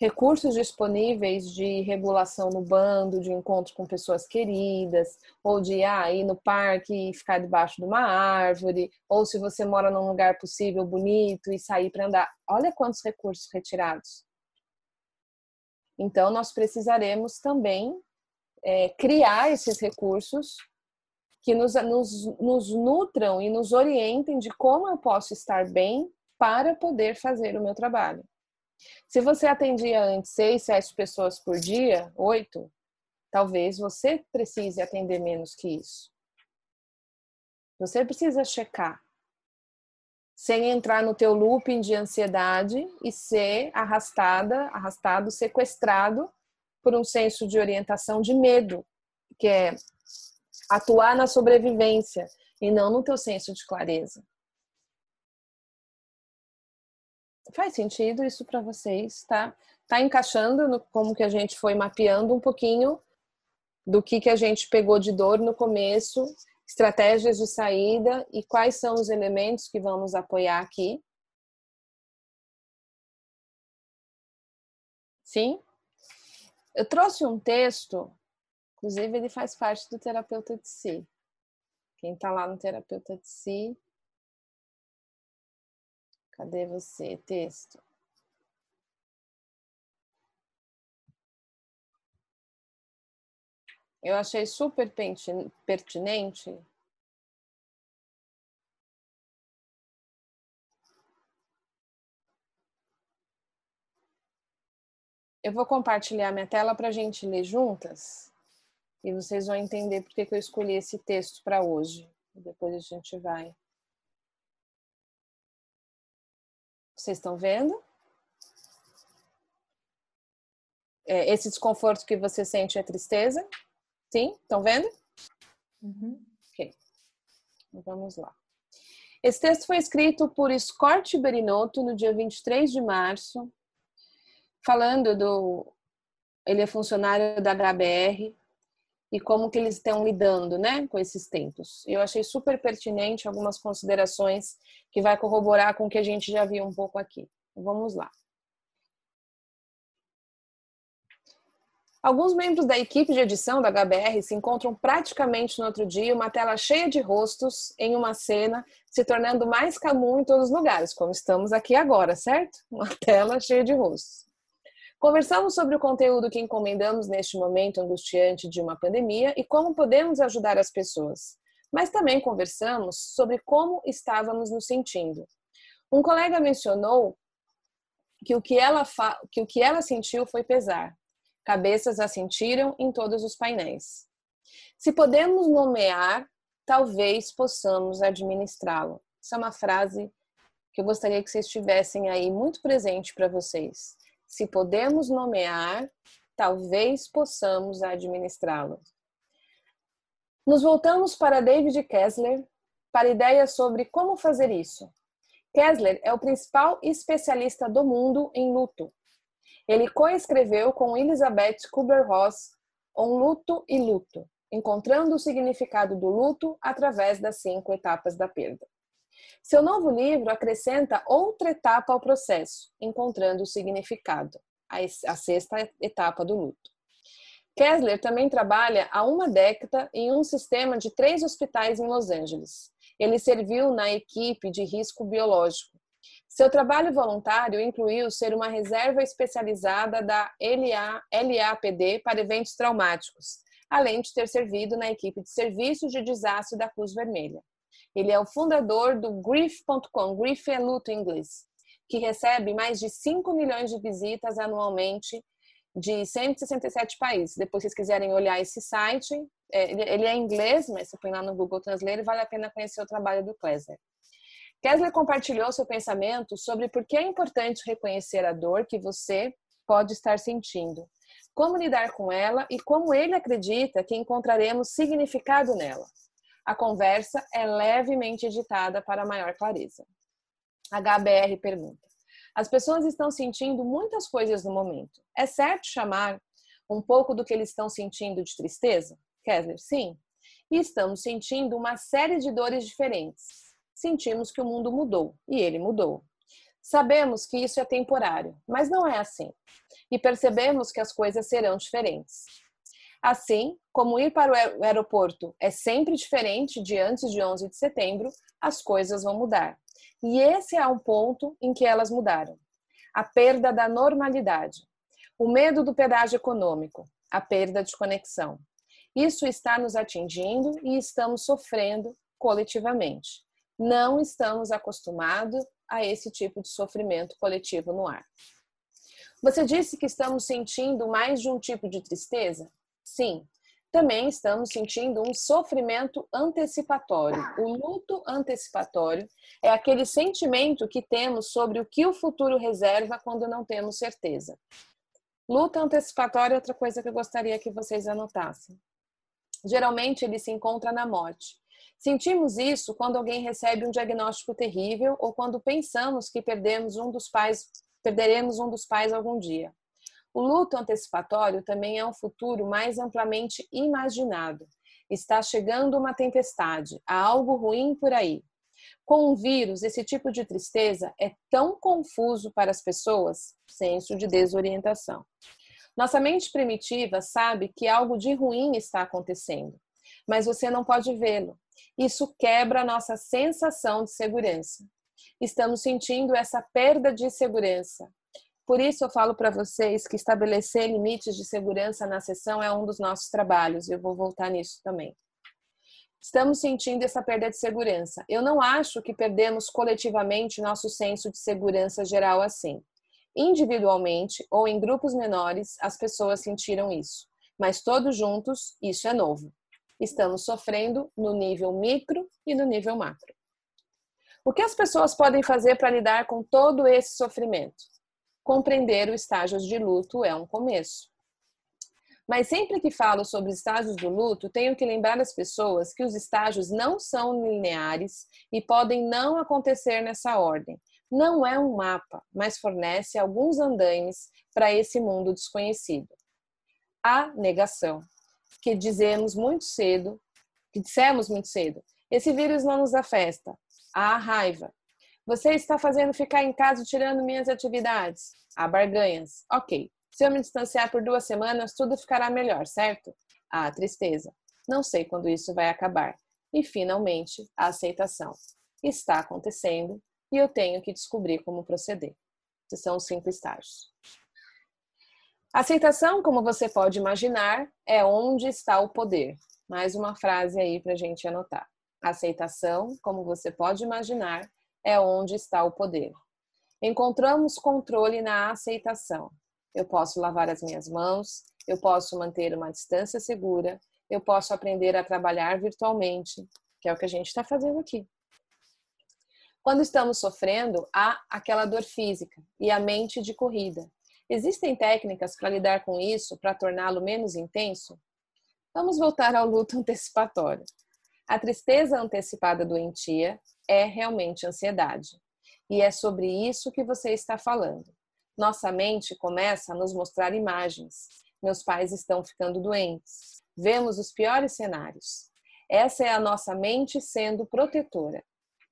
recursos disponíveis de regulação no bando, de encontro com pessoas queridas, ou de ah, ir no parque e ficar debaixo de uma árvore, ou se você mora num lugar possível, bonito, e sair para andar. Olha quantos recursos retirados. Então, nós precisaremos também é, criar esses recursos que nos, nos, nos nutram e nos orientem de como eu posso estar bem para poder fazer o meu trabalho. Se você atendia antes seis, sete pessoas por dia, oito, talvez você precise atender menos que isso. Você precisa checar, sem entrar no teu looping de ansiedade e ser arrastada, arrastado, sequestrado por um senso de orientação de medo, que é atuar na sobrevivência e não no teu senso de clareza. Faz sentido isso para vocês, tá? Tá encaixando no como que a gente foi mapeando um pouquinho do que que a gente pegou de dor no começo, estratégias de saída e quais são os elementos que vão nos apoiar aqui. Sim? Eu trouxe um texto, inclusive ele faz parte do terapeuta de si. Quem está lá no terapeuta de si Cadê você? Texto. Eu achei super pertinente. Eu vou compartilhar minha tela para a gente ler juntas e vocês vão entender por que eu escolhi esse texto para hoje. Depois a gente vai Vocês estão vendo? É, esse desconforto que você sente é tristeza? Sim? Estão vendo? Uhum. Ok. Vamos lá. Esse texto foi escrito por Scott Berinotto no dia 23 de março, falando do. Ele é funcionário da HBR, e como que eles estão lidando, né, com esses tempos. Eu achei super pertinente algumas considerações que vai corroborar com o que a gente já viu um pouco aqui. Vamos lá. Alguns membros da equipe de edição da HBR se encontram praticamente no outro dia, uma tela cheia de rostos em uma cena, se tornando mais comum em todos os lugares, como estamos aqui agora, certo? [LAUGHS] Uma tela cheia de rostos. Conversamos sobre o conteúdo que encomendamos neste momento angustiante de uma pandemia e como podemos ajudar as pessoas. Mas também conversamos sobre como estávamos nos sentindo. Um colega mencionou que o que ela, que o que ela sentiu foi pesar. Cabeças a sentiram em todos os painéis. Se podemos nomear, talvez possamos administrá-lo. Essa é uma frase que eu gostaria que vocês tivessem aí muito presente para vocês. Se podemos nomear, talvez possamos administrá-lo. Nos voltamos para David Kessler para ideias sobre como fazer isso. Kessler é o principal especialista do mundo em luto. Ele coescreveu com Elizabeth Kubler-Ross Um Luto e Luto, encontrando o significado do luto através das cinco etapas da perda. Seu novo livro acrescenta outra etapa ao processo, encontrando o significado, a sexta etapa do luto. Kessler também trabalha há uma década em um sistema de três hospitais em Los Angeles. Ele serviu na equipe de risco biológico. Seu trabalho voluntário incluiu ser uma reserva especializada da LA, LAPD para eventos traumáticos, além de ter servido na equipe de serviços de desastre da Cruz Vermelha. Ele é o fundador do Grief.com, Grief é luto em inglês, que recebe mais de 5 milhões de visitas anualmente de 167 países. Depois, se vocês quiserem olhar esse site, é, ele é em inglês, mas você põe lá no Google Translate vale a pena conhecer o trabalho do Kessler. Kessler compartilhou seu pensamento sobre por que é importante reconhecer a dor que você pode estar sentindo, como lidar com ela e como ele acredita que encontraremos significado nela. A conversa é levemente editada para maior clareza. HBR pergunta: As pessoas estão sentindo muitas coisas no momento. É certo chamar um pouco do que eles estão sentindo de tristeza? Kessler, sim. E estamos sentindo uma série de dores diferentes. Sentimos que o mundo mudou e ele mudou. Sabemos que isso é temporário, mas não é assim. E percebemos que as coisas serão diferentes. Assim, como ir para o aeroporto é sempre diferente de antes de 11 de setembro, as coisas vão mudar. E esse é um ponto em que elas mudaram. A perda da normalidade, o medo do pedágio econômico, a perda de conexão. Isso está nos atingindo e estamos sofrendo coletivamente. Não estamos acostumados a esse tipo de sofrimento coletivo no ar. Você disse que estamos sentindo mais de um tipo de tristeza? Sim, também estamos sentindo um sofrimento antecipatório. O luto antecipatório é aquele sentimento que temos sobre o que o futuro reserva quando não temos certeza. Luta antecipatória é outra coisa que eu gostaria que vocês anotassem. Geralmente ele se encontra na morte. Sentimos isso quando alguém recebe um diagnóstico terrível ou quando pensamos que perdemos um dos pais, perderemos um dos pais algum dia. O luto antecipatório também é um futuro mais amplamente imaginado. Está chegando uma tempestade, há algo ruim por aí. Com um vírus, esse tipo de tristeza é tão confuso para as pessoas, senso de desorientação. Nossa mente primitiva sabe que algo de ruim está acontecendo, mas você não pode vê-lo. Isso quebra a nossa sensação de segurança. Estamos sentindo essa perda de segurança, por isso eu falo para vocês que estabelecer limites de segurança na sessão é um dos nossos trabalhos, eu vou voltar nisso também. Estamos sentindo essa perda de segurança. Eu não acho que perdemos coletivamente nosso senso de segurança geral assim. Individualmente ou em grupos menores, as pessoas sentiram isso, mas todos juntos, isso é novo. Estamos sofrendo no nível micro e no nível macro. O que as pessoas podem fazer para lidar com todo esse sofrimento? compreender o estágio de luto é um começo. Mas sempre que falo sobre estágios do luto, tenho que lembrar as pessoas que os estágios não são lineares e podem não acontecer nessa ordem. Não é um mapa, mas fornece alguns andaimes para esse mundo desconhecido. A negação, que dizemos muito cedo, que dissemos muito cedo, esse vírus não nos afeta. A raiva, você está fazendo ficar em casa tirando minhas atividades. Há barganhas. Ok. Se eu me distanciar por duas semanas, tudo ficará melhor, certo? Ah, tristeza. Não sei quando isso vai acabar. E finalmente, a aceitação. Está acontecendo e eu tenho que descobrir como proceder. Esses são os cinco estágios. Aceitação, como você pode imaginar, é onde está o poder. Mais uma frase aí para a gente anotar. Aceitação, como você pode imaginar, é onde está o poder. Encontramos controle na aceitação. Eu posso lavar as minhas mãos, eu posso manter uma distância segura, eu posso aprender a trabalhar virtualmente, que é o que a gente está fazendo aqui. Quando estamos sofrendo, há aquela dor física e a mente de corrida. Existem técnicas para lidar com isso, para torná-lo menos intenso? Vamos voltar ao luto [LAUGHS] antecipatório. A tristeza antecipada doentia é realmente ansiedade. E é sobre isso que você está falando. Nossa mente começa a nos mostrar imagens. Meus pais estão ficando doentes. Vemos os piores cenários. Essa é a nossa mente sendo protetora.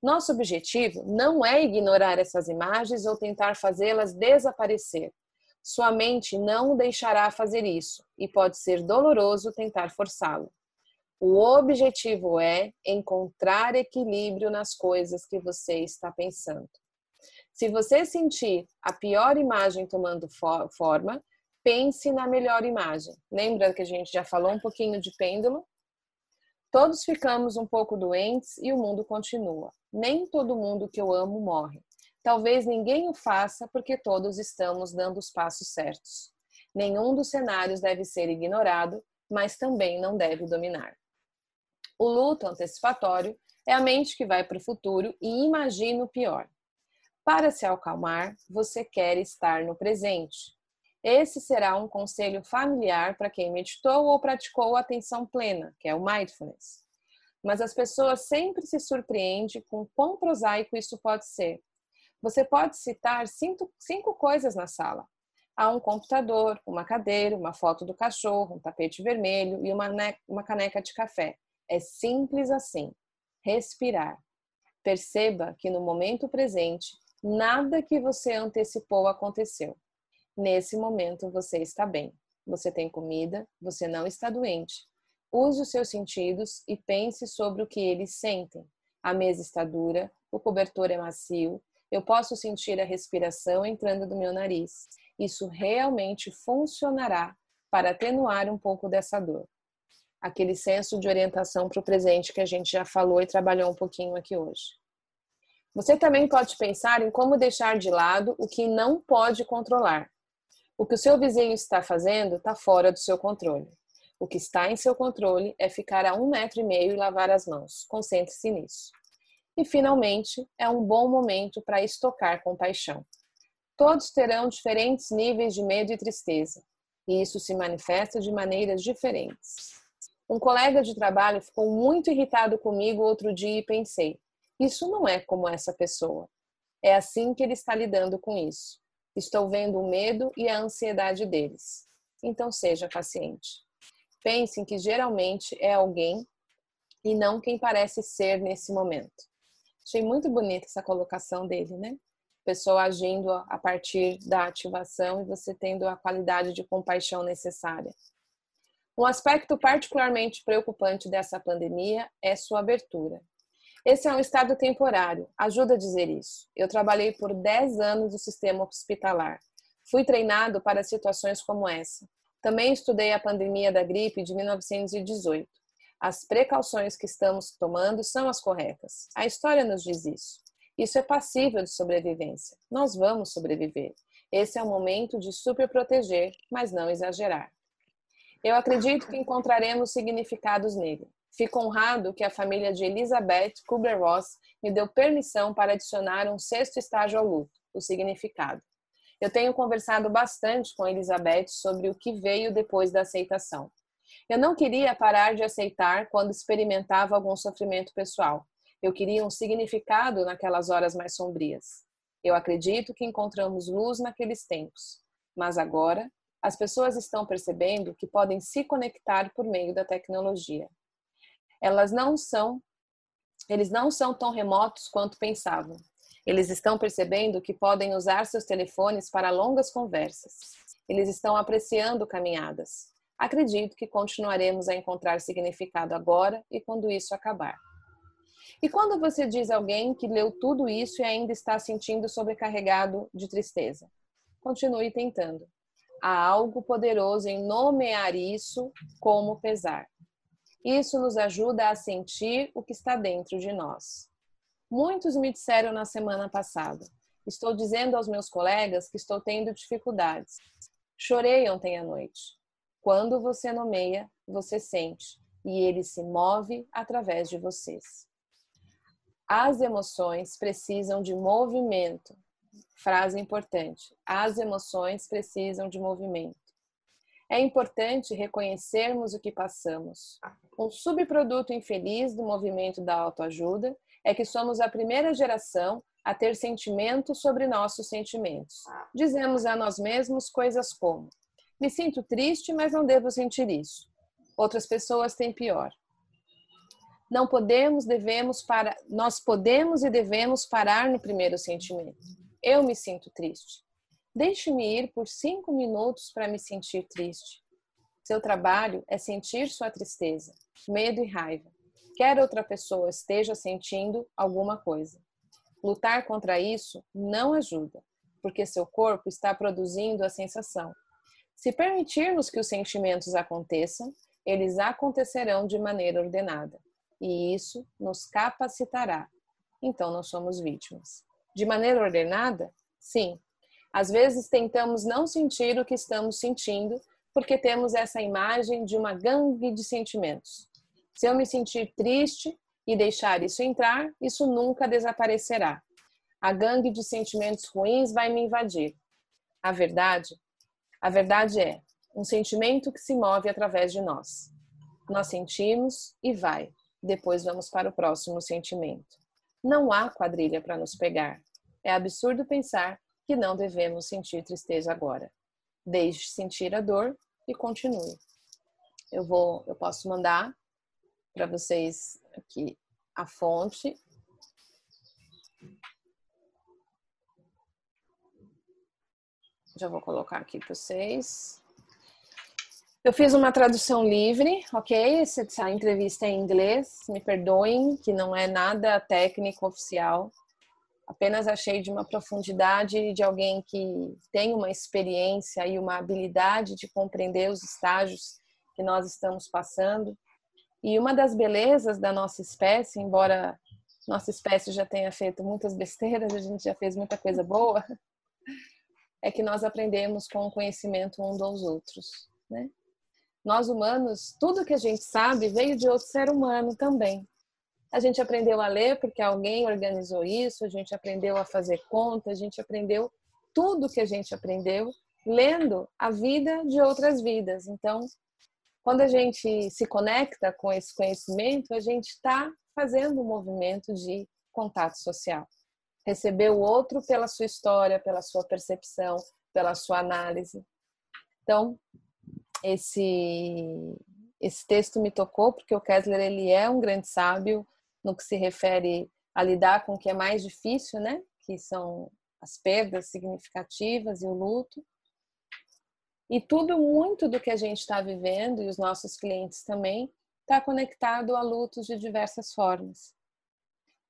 Nosso objetivo não é ignorar essas imagens ou tentar fazê-las desaparecer. Sua mente não deixará fazer isso e pode ser doloroso tentar forçá-lo. O objetivo é encontrar equilíbrio nas coisas que você está pensando. Se você sentir a pior imagem tomando forma, pense na melhor imagem. Lembra que a gente já falou um pouquinho de pêndulo? Todos ficamos um pouco doentes e o mundo continua. Nem todo mundo que eu amo morre. Talvez ninguém o faça porque todos estamos dando os passos certos. Nenhum dos cenários deve ser ignorado, mas também não deve dominar. O luto antecipatório é a mente que vai para o futuro e imagina o pior. Para se acalmar, você quer estar no presente. Esse será um conselho familiar para quem meditou ou praticou atenção plena, que é o mindfulness. Mas as pessoas sempre se surpreendem com quão prosaico isso pode ser. Você pode citar cinco, cinco coisas na sala. Há um computador, uma cadeira, uma foto do cachorro, um tapete vermelho e uma, uma caneca de café. É simples assim. Respirar. Perceba que no momento presente, nada que você antecipou aconteceu. Nesse momento, você está bem. Você tem comida, você não está doente. Use os seus sentidos e pense sobre o que eles sentem. A mesa está dura, o cobertor é macio, eu posso sentir a respiração entrando do meu nariz. Isso realmente funcionará para atenuar um pouco dessa dor. Aquele senso de orientação para o presente que a gente já falou e trabalhou um pouquinho aqui hoje. Você também pode pensar em como deixar de lado o que não pode controlar. O que o seu vizinho está fazendo está fora do seu controle. O que está em seu controle é ficar a um metro e meio e lavar as mãos. Concentre-se nisso. E, finalmente, é um bom momento para estocar compaixão. Todos terão diferentes níveis de medo e tristeza, e isso se manifesta de maneiras diferentes. Um colega de trabalho ficou muito irritado comigo outro dia e pensei: isso não é como essa pessoa. É assim que ele está lidando com isso. Estou vendo o medo e a ansiedade deles. Então seja paciente. Pense que geralmente é alguém e não quem parece ser nesse momento. Achei muito bonita essa colocação dele, né? Pessoa agindo a partir da ativação e você tendo a qualidade de compaixão necessária. Um aspecto particularmente preocupante dessa pandemia é sua abertura. Esse é um estado temporário, ajuda a dizer isso. Eu trabalhei por 10 anos no sistema hospitalar. Fui treinado para situações como essa. Também estudei a pandemia da gripe de 1918. As precauções que estamos tomando são as corretas. A história nos diz isso. Isso é passível de sobrevivência. Nós vamos sobreviver. Esse é o momento de super proteger, mas não exagerar. Eu acredito que encontraremos significados nele. Fico honrado que a família de Elizabeth Kubler-Ross me deu permissão para adicionar um sexto estágio ao luto, o significado. Eu tenho conversado bastante com Elizabeth sobre o que veio depois da aceitação. Eu não queria parar de aceitar quando experimentava algum sofrimento pessoal. Eu queria um significado naquelas horas mais sombrias. Eu acredito que encontramos luz naqueles tempos, mas agora as pessoas estão percebendo que podem se conectar por meio da tecnologia. Elas não são, eles não são tão remotos quanto pensavam. Eles estão percebendo que podem usar seus telefones para longas conversas. Eles estão apreciando caminhadas. Acredito que continuaremos a encontrar significado agora e quando isso acabar. E quando você diz a alguém que leu tudo isso e ainda está sentindo sobrecarregado de tristeza? Continue tentando. Há algo poderoso em nomear isso como pesar. Isso nos ajuda a sentir o que está dentro de nós. Muitos me disseram na semana passada: estou dizendo aos meus colegas que estou tendo dificuldades. Chorei ontem à noite. Quando você nomeia, você sente e ele se move através de vocês. As emoções precisam de movimento. Frase importante. As emoções precisam de movimento. É importante reconhecermos o que passamos. Um subproduto infeliz do movimento da autoajuda é que somos a primeira geração a ter sentimentos sobre nossos sentimentos. Dizemos a nós mesmos coisas como: me sinto triste, mas não devo sentir isso. Outras pessoas têm pior. Não podemos, devemos para, nós podemos e devemos parar no primeiro sentimento. Eu me sinto triste. Deixe-me ir por cinco minutos para me sentir triste. Seu trabalho é sentir sua tristeza, medo e raiva. Quer outra pessoa esteja sentindo alguma coisa. Lutar contra isso não ajuda, porque seu corpo está produzindo a sensação. Se permitirmos que os sentimentos aconteçam, eles acontecerão de maneira ordenada, e isso nos capacitará. Então, não somos vítimas. De maneira ordenada? Sim. Às vezes tentamos não sentir o que estamos sentindo porque temos essa imagem de uma gangue de sentimentos. Se eu me sentir triste e deixar isso entrar, isso nunca desaparecerá. A gangue de sentimentos ruins vai me invadir. A verdade, a verdade é um sentimento que se move através de nós. Nós sentimos e vai. Depois vamos para o próximo sentimento. Não há quadrilha para nos pegar. É absurdo pensar que não devemos sentir tristeza agora. Deixe sentir a dor e continue. Eu vou, eu posso mandar para vocês aqui a fonte. Já vou colocar aqui para vocês. Eu fiz uma tradução livre, ok? Essa entrevista é em inglês, me perdoem, que não é nada técnico oficial. Apenas achei de uma profundidade de alguém que tem uma experiência e uma habilidade de compreender os estágios que nós estamos passando. E uma das belezas da nossa espécie, embora nossa espécie já tenha feito muitas besteiras, a gente já fez muita coisa boa, é que nós aprendemos com o conhecimento um dos outros, né? Nós humanos, tudo que a gente sabe veio de outro ser humano também. A gente aprendeu a ler porque alguém organizou isso, a gente aprendeu a fazer conta, a gente aprendeu tudo que a gente aprendeu lendo a vida de outras vidas. Então, quando a gente se conecta com esse conhecimento, a gente está fazendo um movimento de contato social. Receber o outro pela sua história, pela sua percepção, pela sua análise. Então, esse esse texto me tocou porque o Kessler ele é um grande sábio no que se refere a lidar com o que é mais difícil, né? Que são as perdas significativas e o luto. E tudo muito do que a gente está vivendo e os nossos clientes também está conectado a lutos de diversas formas.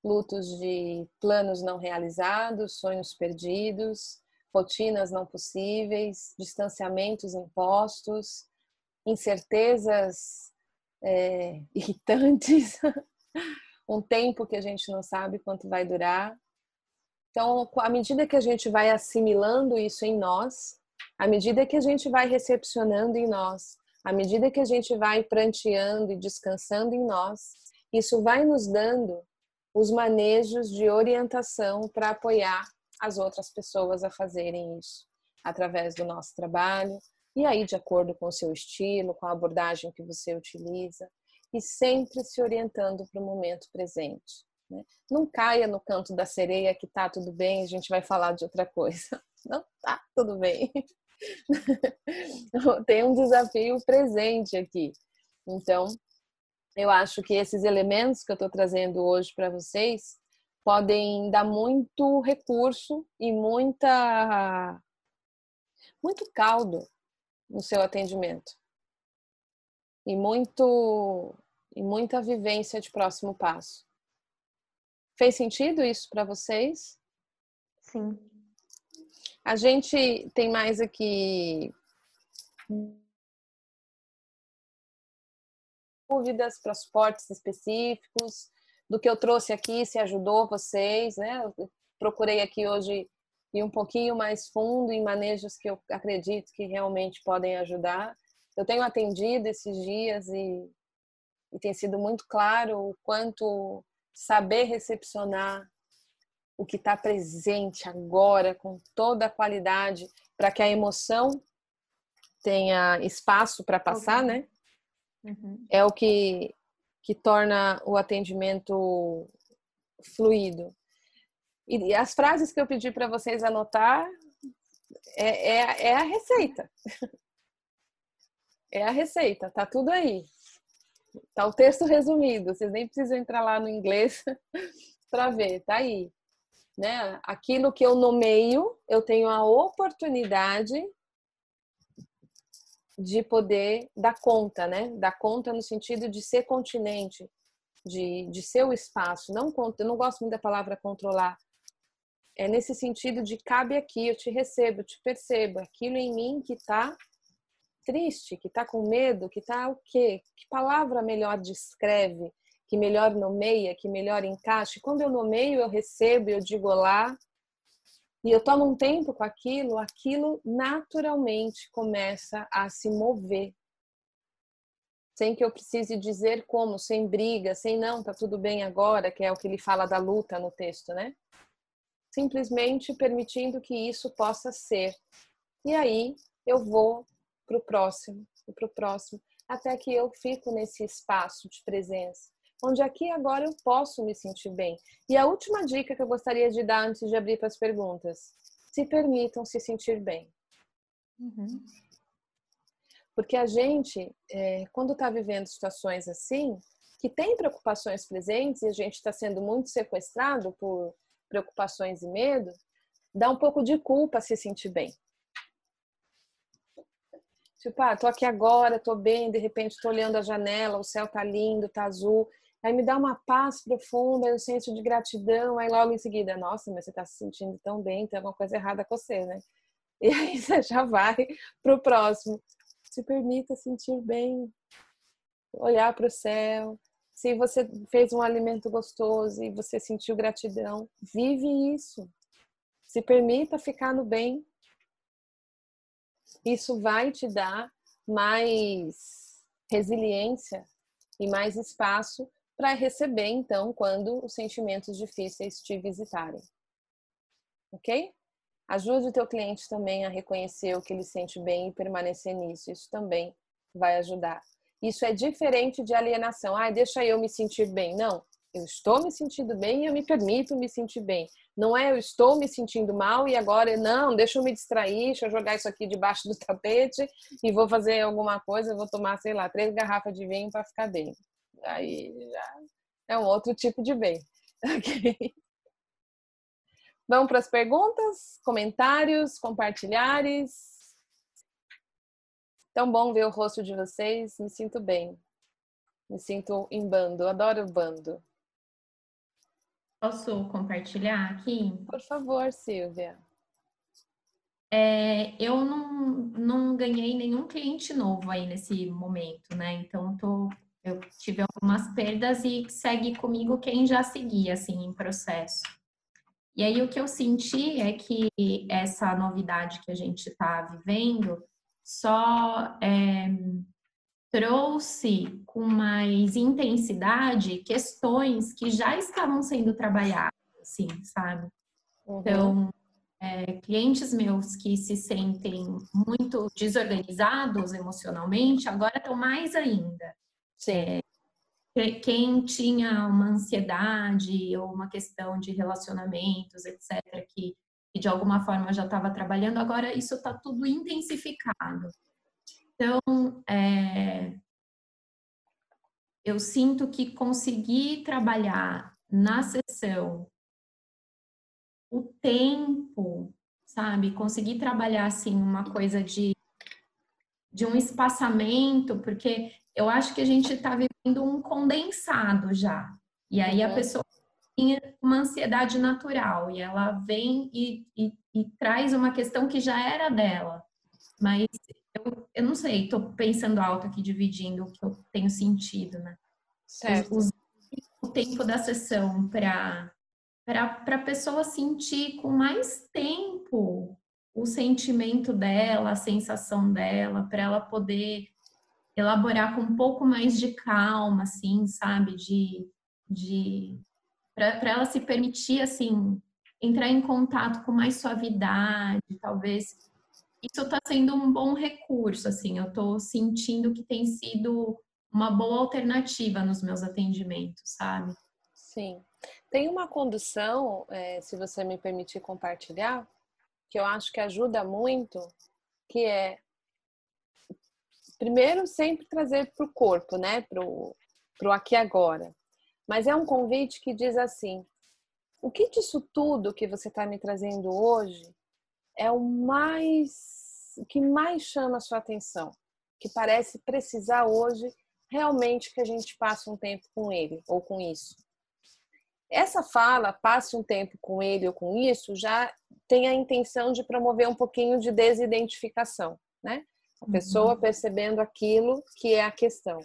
Lutos de planos não realizados, sonhos perdidos, rotinas não possíveis, distanciamentos impostos, incertezas é, [LAUGHS] irritantes, um tempo que a gente não sabe quanto vai durar. Então, à medida que a gente vai assimilando isso em nós, à medida que a gente vai recepcionando em nós, à medida que a gente vai pranteando e descansando em nós, isso vai nos dando os manejos de orientação para apoiar as outras pessoas a fazerem isso através do nosso trabalho, e aí de acordo com o seu estilo, com a abordagem que você utiliza, e sempre se orientando para o momento presente. Né? Não caia no canto da sereia que tá tudo bem, a gente vai falar de outra coisa. [LAUGHS] Não tá tudo bem. [LAUGHS] Tem um desafio presente aqui. Então, eu acho que esses elementos que eu estou trazendo hoje para vocês podem dar muito recurso e muita muito caldo no seu atendimento e muito e muita vivência de próximo passo. Fez sentido isso para vocês? Sim. A gente tem mais aqui dúvidas para suportes específicos do que eu trouxe aqui, se ajudou vocês, né? Eu procurei aqui hoje ir um pouquinho mais fundo em manejos que eu acredito que realmente podem ajudar. Eu tenho atendido esses dias e, e tem sido muito claro o quanto saber recepcionar o que está presente agora com toda a qualidade para que a emoção tenha espaço para passar, né? Uhum. É o que que torna o atendimento fluido. E as frases que eu pedi para vocês anotar é, é, é, a receita. [LAUGHS] É a receita, tá tudo aí. Tá o texto resumido, vocês nem precisam entrar lá no inglês [LAUGHS] para ver, tá aí. Né? Aquilo que eu nomeio, eu tenho a oportunidade de poder dar conta, né? Dar conta no sentido de ser continente, de, de ser o espaço. Não, eu não gosto muito da palavra controlar, é nesse sentido de cabe aqui, eu te recebo, eu te percebo, aquilo em mim que está triste, que está com medo, que está o quê? Que palavra melhor descreve, que melhor nomeia, que melhor encaixe? Quando eu nomeio, eu recebo, eu digo olá, e eu tomo um tempo com aquilo, aquilo naturalmente começa a se mover. Sem que eu precise dizer como, sem briga, sem não, tá tudo bem agora, que é o que ele fala da luta no texto, né? Simplesmente permitindo que isso possa ser. E aí eu vou para o próximo, para o próximo, até que eu fico nesse espaço de presença onde aqui agora eu posso me sentir bem. E a última dica que eu gostaria de dar antes de abrir para as perguntas: se permitam se sentir bem. Uhum. Porque a gente, é, quando está vivendo situações assim, que tem preocupações presentes e a gente está sendo muito sequestrado por preocupações e medo, dá um pouco de culpa se sentir bem. Tipo, ah, tô aqui agora, tô bem, de repente tô olhando a janela, o céu tá lindo, tá azul, aí me dá uma paz profunda, um senso de gratidão, aí logo em seguida, nossa, mas você está se sentindo tão bem, tem alguma coisa errada com você, né? [LAUGHS] E aí você já vai para o próximo. Se permita sentir bem, olhar para o céu. Se você fez um alimento gostoso e você sentiu gratidão, vive isso. Se permita ficar no bem. Isso vai te dar mais resiliência e mais espaço para receber, então, quando os sentimentos difíceis te visitarem. Ok? Ajude o teu cliente também a reconhecer o que ele sente bem e permanecer nisso. Isso também vai ajudar. Isso é diferente de alienação. Ah, deixa eu me sentir bem. Não, eu estou me sentindo bem e eu me permito me sentir bem. Não é eu estou me sentindo mal e agora não, deixa eu me distrair, deixa eu jogar isso aqui debaixo do tapete e vou fazer alguma coisa, vou tomar, sei lá, três garrafas de vinho para ficar bem aí já é um outro tipo de bem. [LAUGHS] Okay? Vamos para as perguntas, comentários, compartilhares. Tão bom ver o rosto de vocês, me sinto bem. Me sinto em bando, adoro bando. Posso compartilhar aqui? Por favor, Silvia. É, eu não, não ganhei nenhum cliente novo aí nesse momento, né? Então, estou eu tive algumas perdas e segue comigo quem já seguia, assim, em processo. E aí o que eu senti é que essa novidade que a gente está vivendo só é, trouxe com mais intensidade questões que já estavam sendo trabalhadas, assim, sabe? Uhum. Então, é, clientes meus que se sentem muito desorganizados emocionalmente, agora estão mais ainda. Sim. É, quem tinha uma ansiedade ou uma questão de relacionamentos, etc., que, que de alguma forma já estava trabalhando, agora isso está tudo intensificado. Então, é, eu sinto que conseguir trabalhar na sessão o tempo, sabe? Conseguir trabalhar assim uma coisa de de um espaçamento, porque eu acho que a gente está vivendo um condensado já. E aí a uhum. pessoa tem uma ansiedade natural e ela vem e, e, e, traz uma questão que já era dela. Mas eu, eu não sei, estou pensando alto aqui, dividindo o que eu tenho sentido, né? Certo. Usar o tempo da sessão para para a pessoa sentir com mais tempo o sentimento dela, a sensação dela, para ela poder elaborar com um pouco mais de calma, assim, sabe? De, de para ela se permitir, assim, entrar em contato com mais suavidade, talvez. Isso está sendo um bom recurso, assim, eu estou sentindo que tem sido uma boa alternativa nos meus atendimentos, sabe? Sim. Tem uma condução, é, se você me permitir compartilhar, que eu acho que ajuda muito, que é primeiro sempre trazer para o corpo, né? Para o aqui agora. Mas é um convite que diz assim: o que disso tudo que você está me trazendo hoje é o mais, o que mais chama a sua atenção, que parece precisar hoje realmente que a gente passe um tempo com ele ou com isso. essa fala, passe um tempo com ele ou com isso, já tem a intenção de promover um pouquinho de desidentificação, né? A pessoa uhum. percebendo aquilo que é a questão.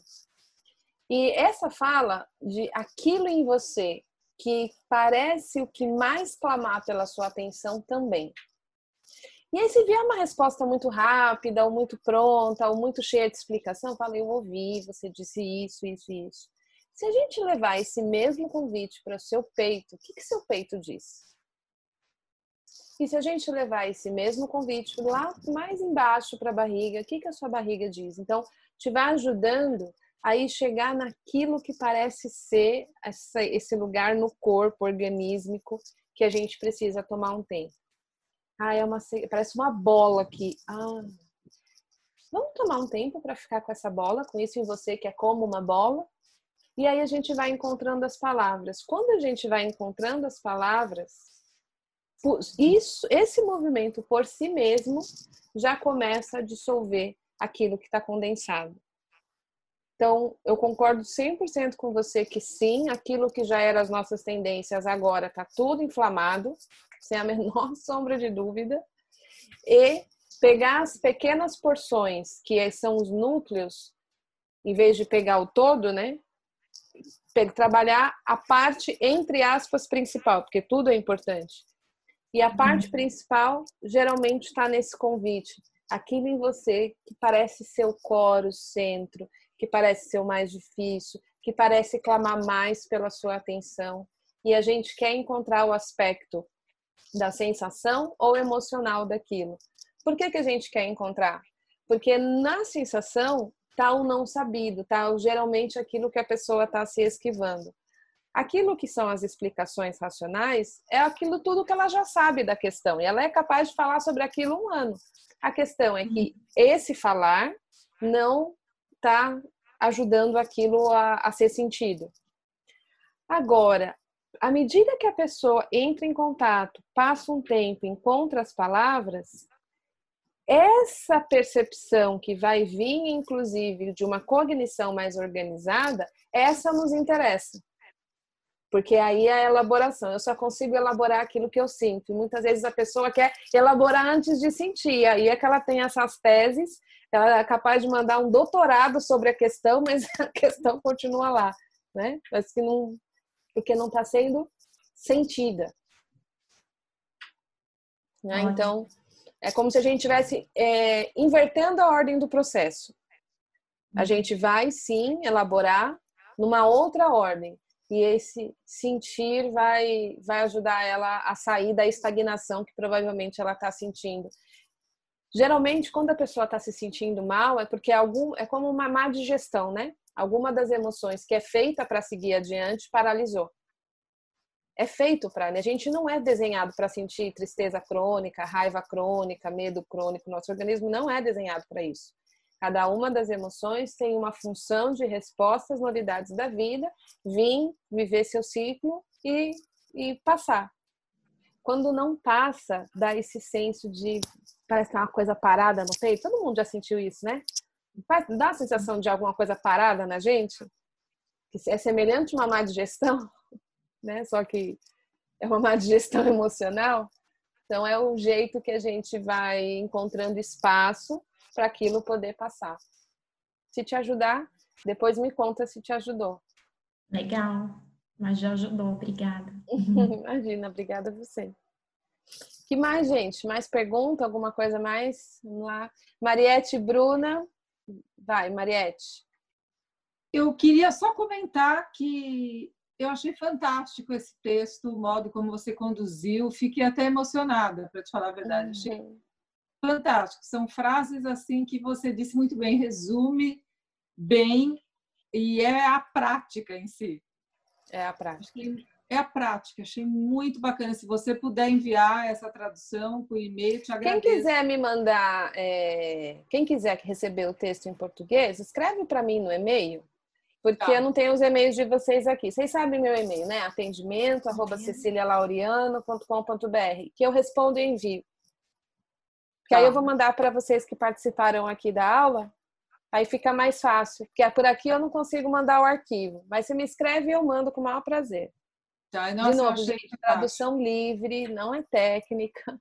E essa fala de aquilo em você que parece o que mais clamar pela sua atenção também. E aí, se vier uma resposta muito rápida, ou muito pronta, ou muito cheia de explicação, fala, eu ouvi, você disse isso, isso e isso. Se a gente levar esse mesmo convite para o seu peito, o que, que seu peito diz? E se a gente levar esse mesmo convite lá mais embaixo para a barriga, o que, que a sua barriga diz? Então, te vai ajudando aí chegar naquilo que parece ser essa, esse lugar no corpo organísmico que a gente precisa tomar um tempo. Ah, é uma parece uma bola aqui. Ah, vamos tomar um tempo para ficar com essa bola, com isso em você que é como uma bola. E aí a gente vai encontrando as palavras. Quando a gente vai encontrando as palavras, isso, esse movimento por si mesmo já começa a dissolver aquilo que está condensado. Então, eu concordo 100% com você que sim, aquilo que já era as nossas tendências agora está tudo inflamado, [LAUGHS] sem a menor [LAUGHS] sombra de dúvida. E pegar as pequenas porções, que são os núcleos, em vez de pegar o todo, né? Trabalhar a parte, entre aspas, principal, porque tudo é importante. E a parte uhum. principal geralmente está nesse convite. Aquilo em você que parece ser o core, o centro, que parece ser o mais difícil, que parece clamar mais pela sua atenção. E a gente quer encontrar o aspecto da sensação ou emocional daquilo. Por que, que a gente quer encontrar? Porque na sensação está o não sabido, tá geralmente aquilo que a pessoa está se esquivando. Aquilo que são as explicações racionais é aquilo tudo que ela já sabe da questão e ela é capaz de falar sobre aquilo um ano. A questão é que esse falar não está ajudando aquilo a, a ser sentido. Agora, à medida que a pessoa entra em contato, passa um tempo, encontra as palavras, essa percepção que vai vir, inclusive, de uma cognição mais organizada, essa nos interessa. Porque aí é a elaboração. Eu só consigo elaborar aquilo que eu sinto. E muitas vezes a pessoa quer elaborar antes de sentir. Aí é que ela tem essas teses ela é capaz de mandar um doutorado sobre a questão, mas [LAUGHS] a questão continua lá, né? Mas que não, porque não está sendo sentida. Né? Então, é como se a gente estivesse é, invertendo a ordem do processo. A uhum. gente vai sim elaborar numa outra ordem e esse sentir vai vai ajudar ela a sair da estagnação que provavelmente ela está sentindo Geralmente, quando a pessoa está se sentindo mal, é porque algum, é como uma má digestão, né? Alguma das emoções que é feita para seguir adiante paralisou. É feito para, né? A gente não é desenhado para sentir tristeza crônica, raiva crônica, medo crônico. Nosso organismo não é desenhado para isso. Cada uma das emoções tem uma função de resposta às novidades da vida, vir, viver seu ciclo e, e passar. Quando não passa, dá esse senso de parece que é uma coisa parada no peito. Todo mundo já sentiu isso, né? Dá a sensação de alguma coisa parada na gente? Que é semelhante a uma má digestão, [LAUGHS] né? Só que é uma má digestão [LAUGHS] emocional. Então é o jeito que a gente vai encontrando espaço para aquilo poder passar. Se te ajudar, depois me conta se te ajudou. Legal, mas já ajudou, obrigada. [LAUGHS] Imagina, obrigada a você que mais, gente? Mais pergunta? Alguma coisa mais? Vamos lá. Mariette Bruna. Vai, Mariette. Eu queria só comentar que eu achei fantástico esse texto, o modo como você conduziu. Fiquei até emocionada, para te falar a verdade. Achei uhum. Fantástico. São frases assim que você disse muito bem, resume bem e é a prática em si. É a prática é a prática. Achei muito bacana. Se você puder enviar essa tradução por e-mail, te agradeço. Quem quiser me mandar, é... quem quiser receber o texto em português, escreve para mim no e-mail, porque tá. eu não tenho os e-mails de vocês aqui. Vocês sabem meu e-mail, né? Atendimento, arroba cecilialauriano.com.br, que eu respondo e envio. Que tá. aí eu vou mandar para vocês que participaram aqui da aula, aí fica mais fácil, porque por aqui eu não consigo mandar o arquivo, mas você me escreve e eu mando com o maior prazer. Tá, nossa, De novo, gente, tradução livre, não é técnica.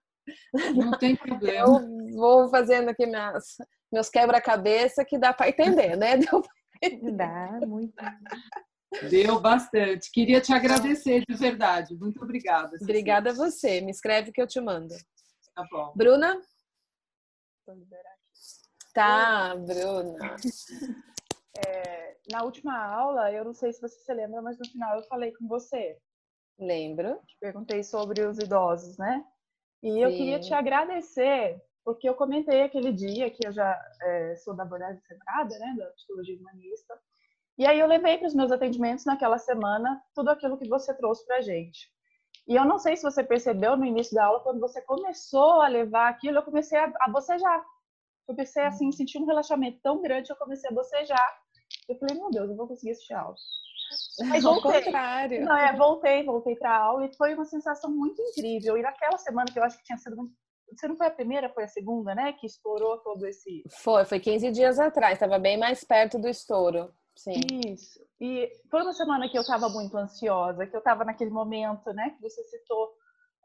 Não tem [LAUGHS] problema. Eu vou fazendo aqui minhas, meus quebra-cabeça que dá para entender, né? [LAUGHS] Deu Dá, muito. Deu bastante. Queria te agradecer de verdade. Muito obrigada. Cecília. Obrigada a você. Me escreve que eu te mando. Tá bom. Bruna? Tá, Bruna. [LAUGHS] É, na última aula, eu não sei se você se lembra, mas no final eu falei com você. Lembro. Te perguntei sobre os idosos, né? E Sim. eu queria te agradecer, porque eu comentei aquele dia que eu já é, sou da abordagem centrada, né, da psicologia humanista, e aí eu levei para os meus atendimentos naquela semana tudo aquilo que você trouxe para a gente. E eu não sei se você percebeu no início da aula, quando você começou a levar aquilo, eu comecei a, a bocejar. Eu comecei assim, sentir um relaxamento tão grande, eu comecei a bocejar. Eu falei, meu Deus, eu vou conseguir assistir a aula. Mas [LAUGHS] voltei. contrário. Não, é, voltei, voltei para a aula e foi uma sensação muito incrível. E naquela semana que eu acho que tinha sido muito você não foi a primeira, foi a segunda, né? Que estourou todo esse. Foi, foi 15 dias atrás, estava bem mais perto do estouro. Sim. Isso. E foi uma semana que eu estava muito ansiosa, que eu estava naquele momento, né? Que você citou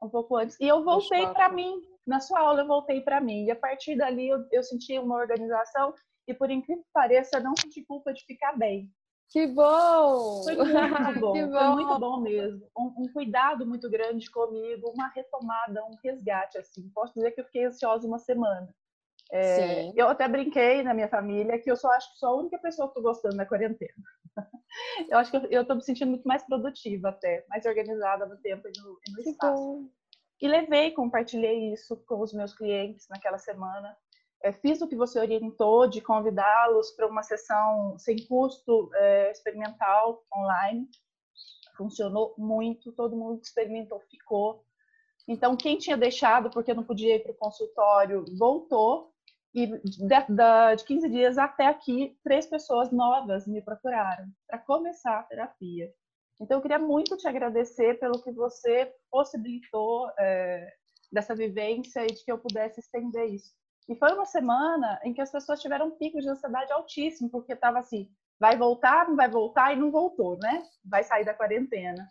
um pouco antes. E eu voltei para mim. Na sua aula, eu voltei para mim. E a partir dali, eu, eu senti uma muito e, por incrível que pareça, não senti culpa de ficar bem. Que bom! Foi muito [LAUGHS] bom, bom. foi muito bom mesmo. Um, um, cuidado muito grande comigo, uma retomada, um resgate, assim. Posso dizer que eu fiquei ansiosa uma semana. É, eu até brinquei na minha família que eu só acho que sou a única pessoa que estou gostando da quarentena. [LAUGHS] eu acho que eu estou me sentindo muito mais produtiva até, mais organizada no tempo e no, e no espaço. E levei, compartilhei isso com os meus clientes naquela semana. É, fiz o que você orientou de convidá-los para uma sessão sem custo é, experimental online. Funcionou muito, todo mundo que experimentou ficou. Então, quem tinha deixado porque não podia ir para o consultório voltou. E de, de 15 dias até aqui, três pessoas novas me procuraram para começar a terapia. Então, eu queria muito te agradecer pelo que você possibilitou é, dessa vivência e de que eu pudesse estender isso. E foi uma semana em que as pessoas tiveram um pico de ansiedade altíssimo, porque estava assim, vai voltar, não vai voltar e não voltou, né? Vai sair da quarentena.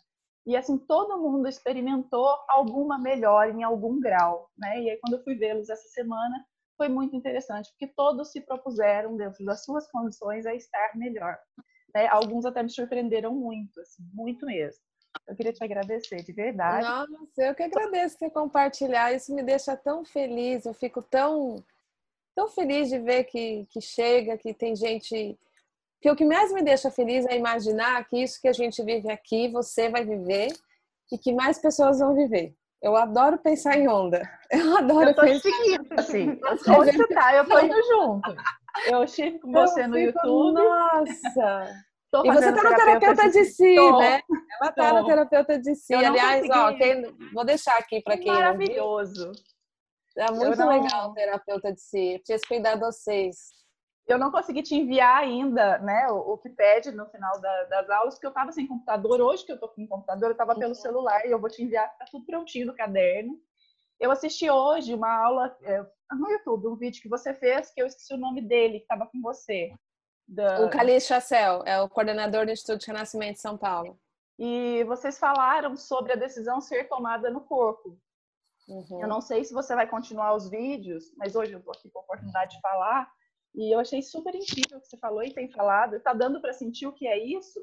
E assim, todo mundo experimentou alguma melhora em algum grau, né? E aí quando eu fui vê-los essa semana, foi muito interessante, porque todos se propuseram dentro das suas condições a estar melhor. Né? Alguns até me surpreenderam muito, assim, muito mesmo. Eu queria te agradecer, de verdade. Nossa, eu que agradeço você compartilhar. Isso me deixa tão feliz. Eu fico tão, tão feliz de ver que, que chega, que tem gente. Que o que mais me deixa feliz é imaginar que isso que a gente vive aqui, você vai viver e que mais pessoas vão viver. Eu adoro pensar em onda. [LAUGHS] Eu adoro eu tô pensar. Seguindo, assim. [LAUGHS] Onde você tá, eu tô indo junto. Eu estive com você no YouTube. Nossa! Tô e você tá no terapeuta de si, Tô. né? Ela tá no terapeuta de si. Aliás, ó, quem... vou deixar aqui para quem Maravilhoso. É muito não... legal terapeuta de si. Tinha cuidar de vocês. Eu não consegui te enviar ainda, né, o, o que pede no final da, das aulas, porque eu estava sem computador. Hoje que eu tô com computador, eu estava pelo uhum. celular e eu vou te enviar, tá tudo prontinho no caderno. Eu assisti hoje uma aula é, no YouTube, um vídeo que você fez, que eu esqueci o nome dele, que estava com você. Da... O Calixto Chassel, é o coordenador do Instituto de Renascimento de São Paulo. E vocês falaram sobre a decisão ser tomada no corpo. Uhum. Eu não sei se você vai continuar os vídeos, mas hoje eu estou aqui com a oportunidade de falar. E eu achei super incrível o que você falou e tem falado. Está dando para sentir o que é isso,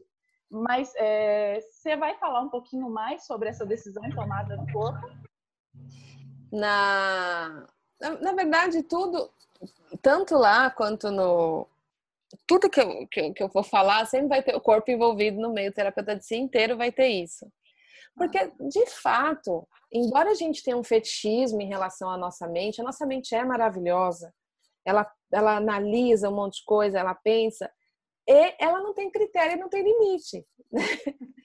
mas é, você vai falar um pouquinho mais sobre essa decisão tomada no corpo? Na, na, na verdade, tudo, tanto lá quanto no, tudo que eu, que, que eu vou falar sempre vai ter o corpo envolvido no meio, o terapeuta de si inteiro vai ter isso. Porque, de fato, embora a gente tenha um fetichismo em relação à nossa mente, a nossa mente é maravilhosa. Ela, ela analisa um monte de coisa, ela pensa, e ela não tem critério, não tem limite. Não. [LAUGHS]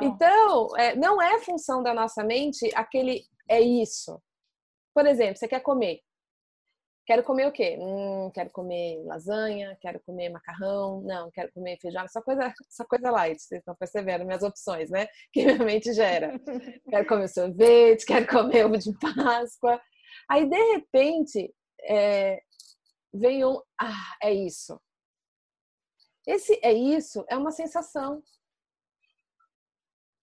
Então, é, não é função da nossa mente aquele é isso. Por exemplo, você quer comer. Quero comer o quê? Hum, quero comer lasanha, quero comer macarrão, não, quero comer feijão, só coisa, [LAUGHS] só coisa light, vocês estão percebendo minhas opções, né? [LAUGHS] Que minha mente gera. quero comer sorvete, quero comer ovo de Páscoa. Aí, de repente, é, vem um, ah, é isso. Esse é isso, é uma sensação.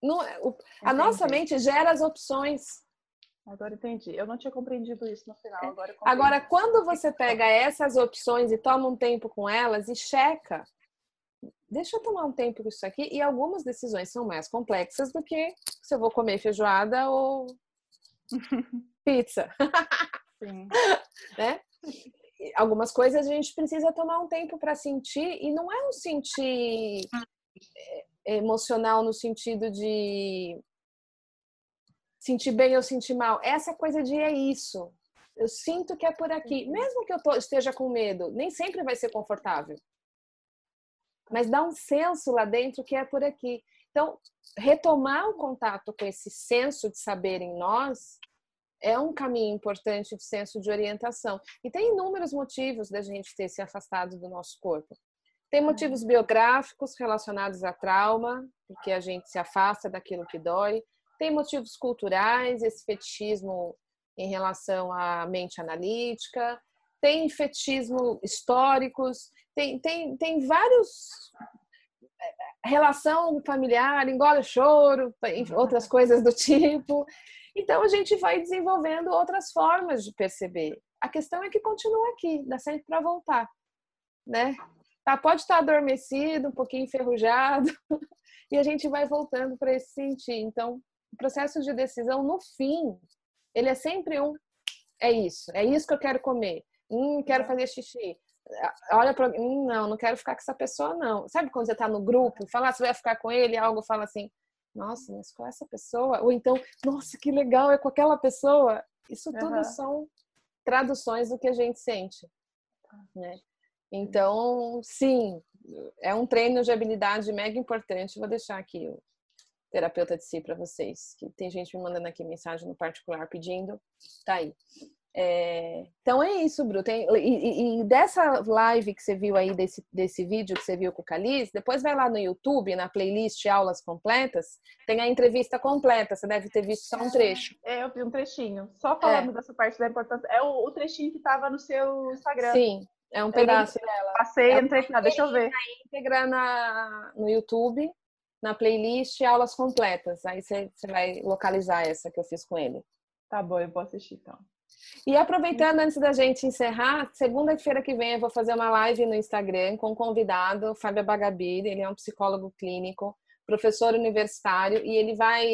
Não, é, o, a nossa mente gera as opções. Agora entendi. Eu não tinha compreendido isso no final. É. Agora, agora quando você pega essas opções e toma um tempo com elas e checa, deixa eu tomar um tempo com isso aqui. E algumas decisões são mais complexas do que se eu vou comer feijoada ou [LAUGHS] pizza. Sim. [LAUGHS] né? Algumas coisas a gente precisa tomar um tempo para sentir, e não é um sentir é, emocional no sentido de sentir bem ou sentir mal. Essa coisa de é isso. Eu sinto que é por aqui. Uhum. Mesmo que eu tô, esteja com medo, nem sempre vai ser confortável. Mas dá um senso lá dentro que é por aqui. Então, retomar o contato com esse senso de saber em nós é um caminho importante de senso de orientação. E tem inúmeros motivos da gente ter se afastado do nosso corpo. Tem motivos uhum. biográficos relacionados a trauma, porque a gente se afasta daquilo que dói. Tem motivos culturais, esse fetichismo em relação à mente analítica. Tem fetichismo históricos. Tem, tem, tem vários eh, relação familiar, engole choro, outras [LAUGHS] coisas do tipo. Então a gente vai desenvolvendo outras formas de perceber. A questão é que continua aqui, dá sempre para voltar, né? Tá, pode estar adormecido, um pouquinho enferrujado, [LAUGHS] e a gente vai voltando para esse sentir. Então, o processo de decisão, no fim, ele é sempre um: é isso, é isso que eu quero comer. Hum, quero fazer xixi. Olha para hum, não, não quero ficar com essa pessoa, não. Sabe quando você está no grupo, falar ah, você vai ficar com ele, algo fala assim, nossa, mas com essa pessoa? Ou então, nossa, que legal, é com aquela pessoa. Isso tudo uhum. são traduções do que a gente sente. Né? Então, sim, é um treino de habilidade mega importante. Vou deixar aqui o terapeuta de si para vocês. Que tem gente me mandando aqui mensagem no particular pedindo. Tá aí. É, então é isso, Bru. Tem, e, e, dessa live que você viu aí, desse, desse vídeo que você viu com o Caliz, depois vai lá no YouTube, na playlist Aulas Completas, tem a entrevista completa. Você deve ter visto só um trecho. É, eu vi um trechinho. Só falando é. dessa parte da importância. É o, o trechinho que estava no seu Instagram. Sim, é um pedaço eu dela. Passei, é entrei, ah, deixa eu ver. íntegra na, no YouTube, na playlist Aulas Completas. Aí você, você vai localizar essa que eu fiz com ele. Tá bom, eu vou assistir então. E aproveitando antes da gente encerrar, segunda-feira que vem eu vou fazer uma live no Instagram com um convidado, Fábio Bagabir, ele é um psicólogo clínico, professor universitário, e ele vai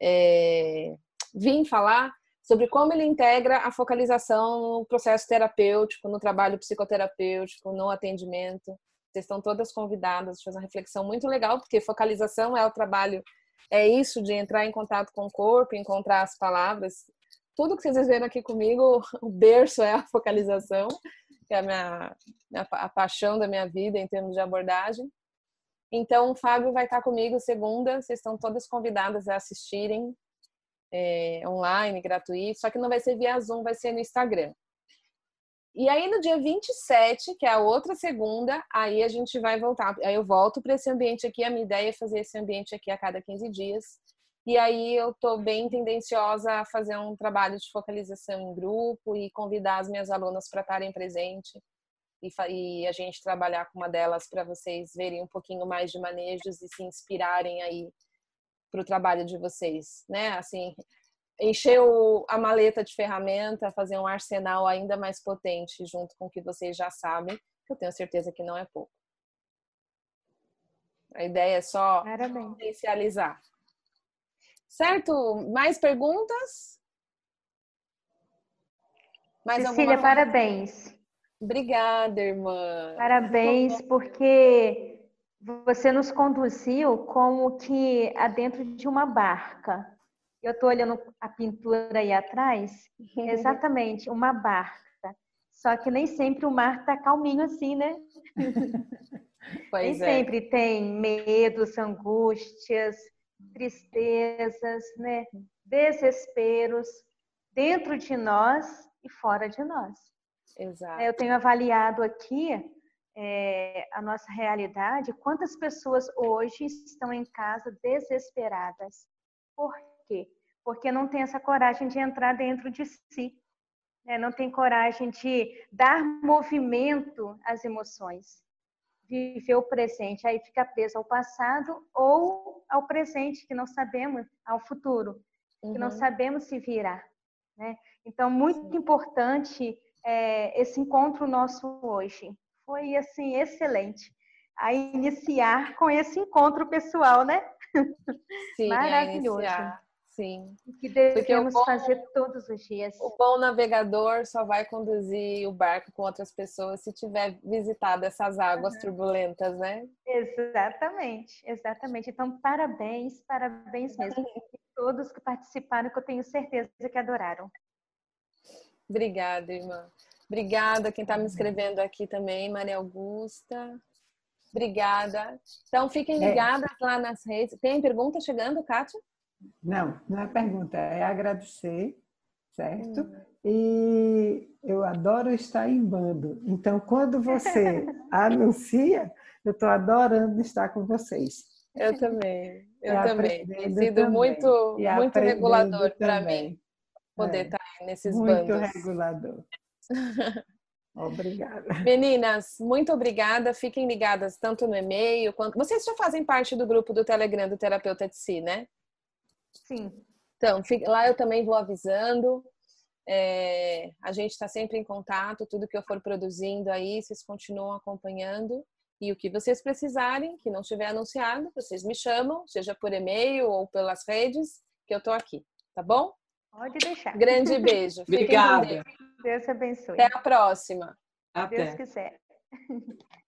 é, vir falar sobre como ele integra a focalização no processo terapêutico, no trabalho psicoterapêutico, no atendimento. Vocês estão todas convidadas fazer uma reflexão muito legal, porque focalização é o trabalho, é isso de entrar em contato com o corpo, encontrar as palavras tudo que vocês viram aqui comigo, [LAUGHS] o berço é a focalização, que é a, minha, a paixão da minha vida em termos de abordagem. Então, o Fábio vai estar comigo segunda, vocês estão todas convidadas a assistirem é, online, gratuito, só que não vai ser via Zoom, vai ser no Instagram. E aí, no dia 27, que é a outra segunda, aí a gente vai voltar. Aí eu volto para esse ambiente aqui. A minha ideia é fazer esse ambiente aqui a cada 15 dias. E aí eu estou bem tendenciosa a fazer um trabalho de focalização em grupo e convidar as minhas alunas para estarem presentes e, e, a gente trabalhar com uma delas para vocês verem um pouquinho mais de manejos e se inspirarem aí para o trabalho de vocês, né? Assim, encher o, a maleta de ferramenta, fazer um arsenal ainda mais potente junto com o que vocês já sabem, que eu tenho certeza que não é pouco. A ideia é só Parabéns. potencializar. Certo? Mais perguntas? Mais Cecília, alguma... parabéns. Obrigada, irmã. Parabéns, porque você nos conduziu como que adentro de uma barca. Eu estou olhando a pintura aí atrás, [LAUGHS] exatamente, uma barca. Só que nem sempre o mar está calminho assim, né? [LAUGHS] Pois nem é. sempre tem medos, angústias, tristezas, né? desesperos dentro de nós e fora de nós. Exato. Eu tenho avaliado aqui é, a nossa realidade, quantas pessoas hoje estão em casa desesperadas. Por quê? Porque não tem essa coragem de entrar dentro de si, né? não tem coragem de dar movimento às emoções. Viver o presente, aí fica preso ao passado ou ao presente, que não sabemos, ao futuro, uhum. que não uhum. sabemos se virá. Né? Então, muito Sim. importante é, esse encontro nosso hoje. Foi, assim, excelente. A iniciar com esse encontro pessoal, né? Sim, Maravilhoso. Sim. Que devemos bom, fazer todos os dias. O bom navegador só vai conduzir o barco com outras pessoas se tiver visitado essas águas uhum. turbulentas, né? Exatamente, exatamente. Então, parabéns, parabéns mesmo. [LAUGHS] E todos que participaram, que eu tenho certeza que adoraram. Obrigada, irmã. Obrigada quem está me escrevendo aqui também, Maria Augusta. Obrigada. Então, fiquem é. ligadas é. lá nas redes. Tem pergunta chegando, Kátia? Não, não é pergunta, é agradecer, certo? Hum. E eu adoro estar em bando. Então, quando você [LAUGHS] anuncia, eu estou adorando estar com vocês. Eu também, eu [LAUGHS] e também. Tem sido também. muito, muito regulador para mim poder é. estar nesses muito bandos. Muito regulador. [LAUGHS] Obrigada. Meninas, muito obrigada. Fiquem ligadas tanto no e-mail quanto. Vocês já fazem parte do grupo do Telegram do Terapeuta de Si, né? Sim. Então, lá eu também vou avisando. É, a gente está sempre em contato, tudo que eu for produzindo aí, vocês continuam acompanhando. E o que vocês precisarem, que não estiver anunciado, vocês me chamam, seja por e-mail ou pelas redes, que eu estou aqui, tá bom? Pode deixar. Grande beijo. [LAUGHS] Obrigada. Deus abençoe. Até a próxima. Até. Deus quiser. [LAUGHS]